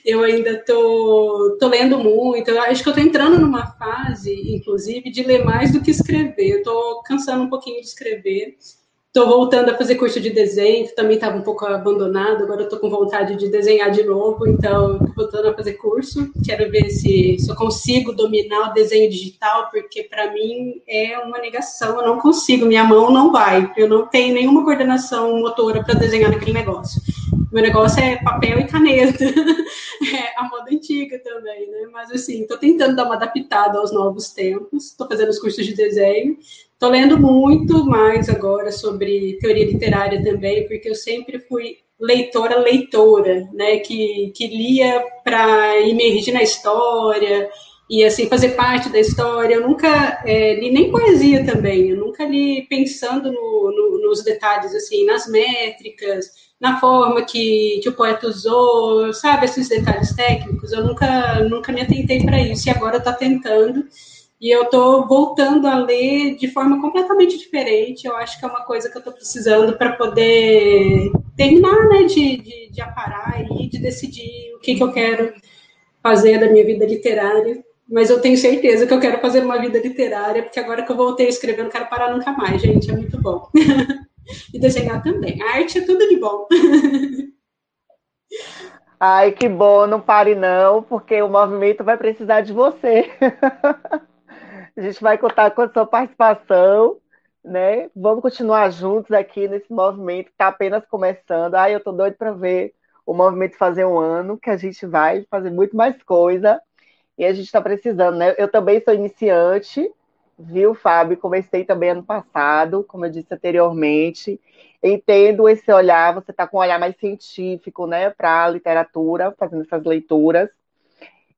S4: Eu ainda tô, tô lendo muito. Eu acho que eu tô entrando numa fase, inclusive, de ler mais do que escrever. Eu tô cansando um pouquinho de escrever. Estou voltando a fazer curso de desenho, também estava um pouco abandonado, agora estou com vontade de desenhar de novo, então estou voltando a fazer curso. Quero ver se, se eu consigo dominar o desenho digital, porque para mim é uma negação, eu não consigo, minha mão não vai, eu não tenho nenhuma coordenação motora para desenhar naquele negócio. Meu negócio é papel e caneta, é a moda antiga também, né? Mas assim, estou tentando dar uma adaptada aos novos tempos, estou fazendo os cursos de desenho, Estou lendo muito mais agora sobre teoria literária também, porque eu sempre fui leitora leitora, né, que, que lia para emergir na história e assim fazer parte da história. Eu nunca é, li nem poesia também. Eu nunca li pensando no, no, nos detalhes assim, nas métricas, na forma que, que o poeta usou, sabe esses detalhes técnicos. Eu nunca nunca me atentei para isso e agora está tentando E eu estou voltando a ler de forma completamente diferente. Eu acho que é uma coisa que eu estou precisando para poder terminar, né, de, de, de aparar e de decidir o que, que eu quero fazer da minha vida literária. Mas eu tenho certeza que eu quero fazer uma vida literária, porque agora que eu voltei a escrever, não quero parar nunca mais, gente. É muito bom. e desenhar também. A arte é tudo de bom.
S1: Ai, que bom, não pare não, porque o movimento vai precisar de você. A gente vai contar com a sua participação, né? Vamos continuar juntos aqui nesse movimento que está apenas começando. Ai, eu estou doido para ver o movimento fazer um ano, que a gente vai fazer muito mais coisa. E a gente está precisando, né? Eu também sou iniciante, viu, Fábio? Comecei também ano passado, como eu disse anteriormente. Entendo esse olhar, você está com um olhar mais científico, né, para a literatura, fazendo essas leituras.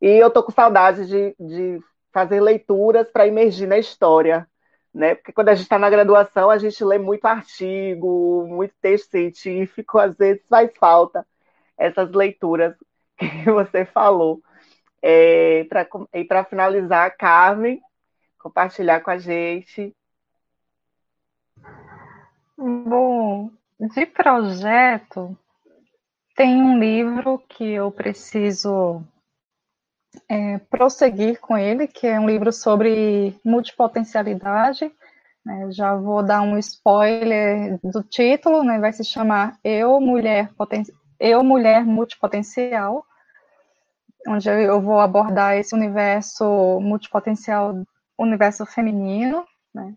S1: E eu estou com saudade de, de fazer leituras para emergir na história, né? Porque quando a gente está na graduação, a gente lê muito artigo, muito texto científico, às vezes faz falta essas leituras que você falou. É, e para finalizar, Carmen, compartilhar com a gente.
S2: Bom, de projeto, tem um livro que eu preciso é, prosseguir com ele, que é um livro sobre multipotencialidade. Né? Já vou dar um spoiler do título, né? vai se chamar Eu, Mulher, Poten Eu, Mulher Multipotencial, onde eu vou abordar esse universo multipotencial, universo feminino, né?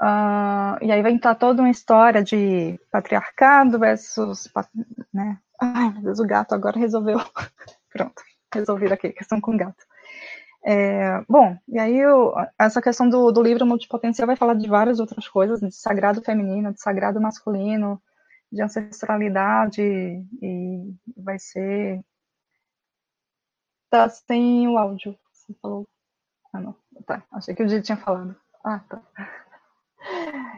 S2: Uh, e aí vai entrar toda uma história de patriarcado versus, né? Ai, meu Deus, o gato agora resolveu. Pronto resolvida aqui, questão com gato. É, bom, e aí eu, essa questão do, do livro multipotencial vai falar de várias outras coisas, de sagrado feminino, de sagrado masculino, de ancestralidade, e vai ser. Tá sem o áudio. Você falou. Ah, não. Tá, achei que o dia tinha falado. Ah, tá.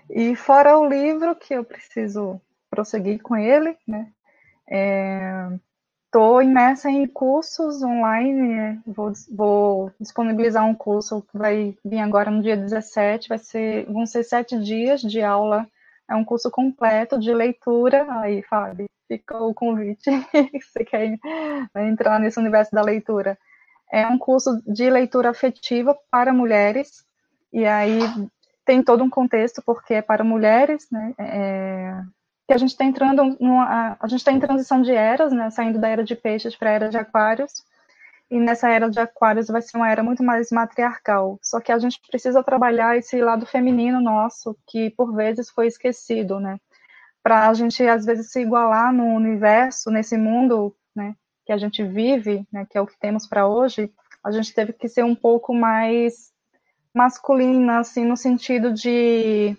S2: E fora o livro, que eu preciso prosseguir com ele, né? É, Estou imersa em cursos online, vou, vou, disponibilizar um curso que vai vir agora no dia 17, vai ser, vão ser sete dias de aula, é um curso completo de leitura, aí, Fábio, fica o convite, você quer entrar nesse universo da leitura. É um curso de leitura afetiva para mulheres, e aí tem todo um contexto, porque é para mulheres, né, é, que a gente está entrando numa, a gente está em transição de eras, né, saindo da era de peixes para a era de aquários, e nessa era de aquários vai ser uma era muito mais matriarcal. Só que a gente precisa trabalhar esse lado feminino nosso, que por vezes foi esquecido, né, para a gente às vezes se igualar no universo, nesse mundo, né, que a gente vive, né, que é o que temos para hoje, a gente teve que ser um pouco mais masculina, assim, no sentido de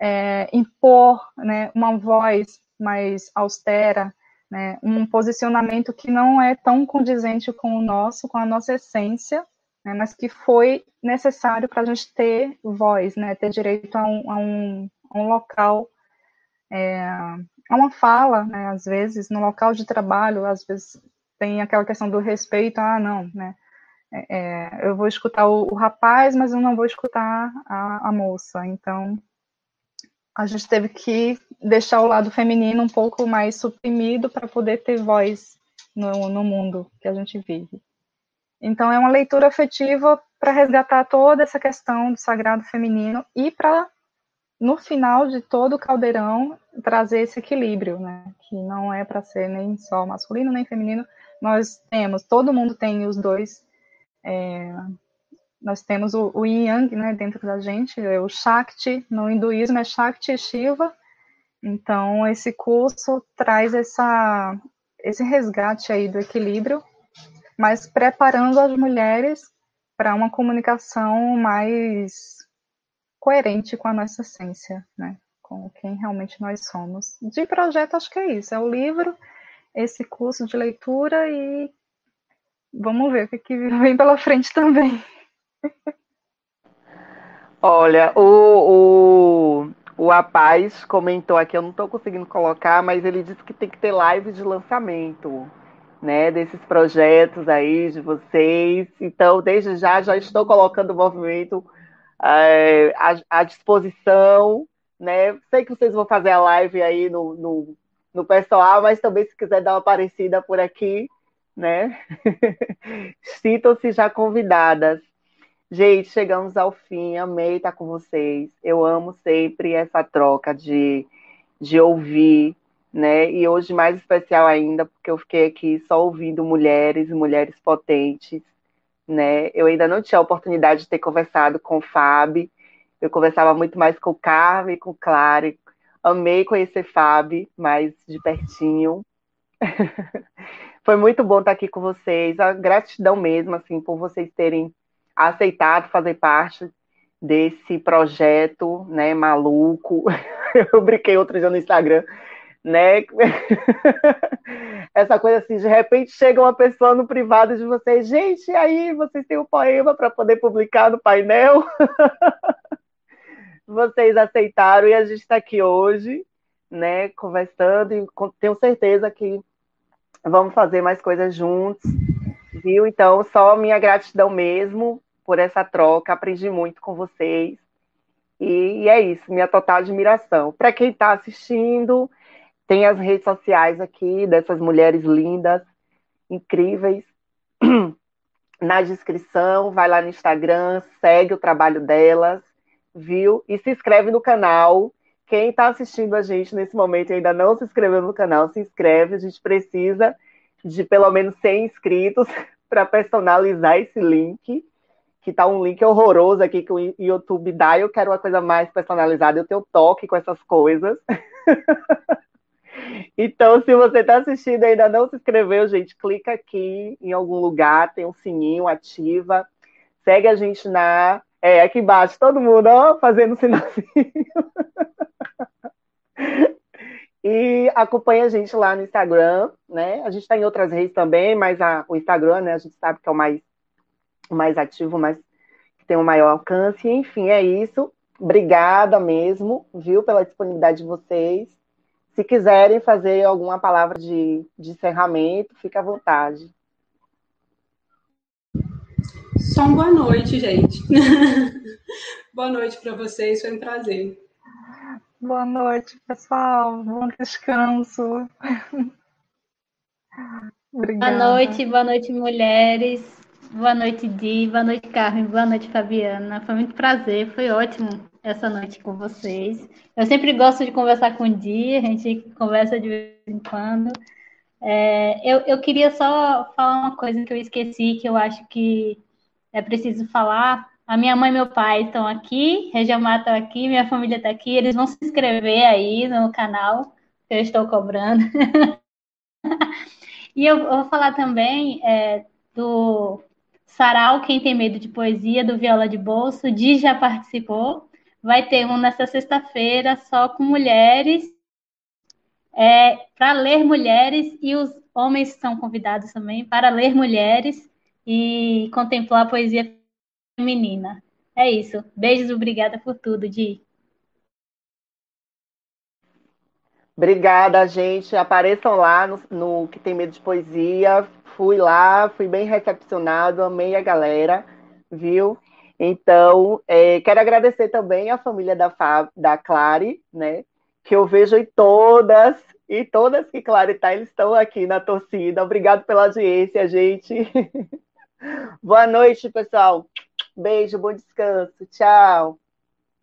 S2: é, impor né, uma voz mais austera, né, um posicionamento que não é tão condizente com o nosso, com a nossa essência, né, mas que foi necessário para a gente ter voz, né, ter direito a um, a um, a um local, é, a uma fala, né, às vezes, no local de trabalho, às vezes tem aquela questão do respeito, ah, não, né, é, é eu vou escutar o, o, rapaz, mas eu não vou escutar a, a moça, então a gente teve que deixar o lado feminino um pouco mais suprimido para poder ter voz no, no mundo que a gente vive. Então, é uma leitura afetiva para resgatar toda essa questão do sagrado feminino e para, no final de todo o caldeirão, trazer esse equilíbrio, né? Que não é para ser nem só masculino nem feminino. Nós temos, todo mundo tem os dois é, nós temos o, o Yin Yang né, dentro da gente, é o Shakti, no hinduísmo é Shakti Shiva, então esse curso traz essa, esse resgate aí do equilíbrio, mas preparando as mulheres para uma comunicação mais coerente com a nossa essência, né, com quem realmente nós somos. De projeto, acho que é isso, é o livro, esse curso de leitura e vamos ver o que vem pela frente também.
S1: Olha, o, o, o Apaz comentou aqui, eu não estou conseguindo colocar, mas ele disse que tem que ter live de lançamento. né, desses projetos aí de vocês. Então, desde já, já estou colocando o movimento é, à, à, disposição, né? Sei que vocês vão fazer a live aí no, no, no pessoal, mas também se quiser dar uma parecida por aqui, né? Sintam-se já convidadas. Gente, chegamos ao fim, amei estar com vocês. Eu amo sempre essa troca de, de ouvir, né? E hoje mais especial ainda, porque eu fiquei aqui só ouvindo mulheres e mulheres potentes, né? Eu ainda não tinha a oportunidade de ter conversado com o Fábio, eu conversava muito mais com o Carmen e com o Clare. Amei conhecer Fábio mais de pertinho. Foi muito bom estar aqui com vocês. A gratidão mesmo, assim, por vocês terem aceitado fazer parte desse projeto, né, maluco. Eu brinquei outro dia no Instagram né? Essa coisa assim, de repente chega uma pessoa no privado de vocês, gente, aí vocês têm um poema para poder publicar no painel? vocês aceitaram e a gente está aqui hoje, né, conversando e tenho certeza que vamos fazer mais coisas juntos, viu? Então, só minha gratidão mesmo por essa troca, aprendi muito com vocês. E, e é isso, minha total admiração. Para quem está assistindo, tem as redes sociais aqui dessas mulheres lindas, incríveis. Na descrição, vai lá no Instagram, segue o trabalho delas, viu? E se inscreve no canal. Quem está assistindo a gente nesse momento e ainda não se inscreveu no canal, se inscreve. A gente precisa de pelo menos 100 inscritos para personalizar esse link, que está um link horroroso aqui que o YouTube dá. Eu quero uma coisa mais personalizada, eu tenho toque com essas coisas. Então, se você está assistindo e ainda não se inscreveu, gente, clica aqui em algum lugar, tem um sininho, ativa. Segue a gente na. É, aqui embaixo, todo mundo, ó, fazendo sinalzinho. E acompanha a gente lá no Instagram, né? A gente está em outras redes também, mas a, o Instagram, né, a gente sabe que é o mais, o mais ativo, mas que tem o maior alcance. Enfim, é isso. Obrigada mesmo, viu, pela disponibilidade de vocês. Se quiserem fazer alguma palavra de, de encerramento, fica à vontade.
S4: Só uma boa noite, gente. boa noite para vocês, foi um prazer.
S2: Boa noite, pessoal. Bom descanso.
S3: Obrigada. Boa noite, boa noite, mulheres. Boa noite, Di. Boa noite, Carmen. Boa noite, Fabiana. Foi muito prazer, foi ótimo essa noite com vocês. Eu sempre gosto de conversar com o Dia, a gente conversa de vez em quando. É, eu, eu queria só falar uma coisa que eu esqueci, que eu acho que é preciso falar. A minha mãe e meu pai estão aqui, Regiamar está aqui, minha família está aqui, eles vão se inscrever aí no canal que eu estou cobrando. e eu, vou falar também é, do Sarau, Quem Tem Medo de Poesia, do Viola de Bolso. Di já participou, vai ter um nessa sexta-feira só com mulheres, é, para ler mulheres, e os homens são convidados também para ler mulheres e contemplar a poesia feminina. É isso. Beijos, obrigada por tudo, Di.
S1: Obrigada, gente. Apareçam lá no, no, Que Tem Medo de Poesia. Fui lá, fui bem recepcionado, amei a galera, viu? Então, é, quero agradecer também a família da, da Clare, né? Que eu vejo em todas, e todas que Clare está, eles estão aqui na torcida. Obrigado pela audiência, gente. Boa noite, pessoal. Beijo, bom descanso. Tchau.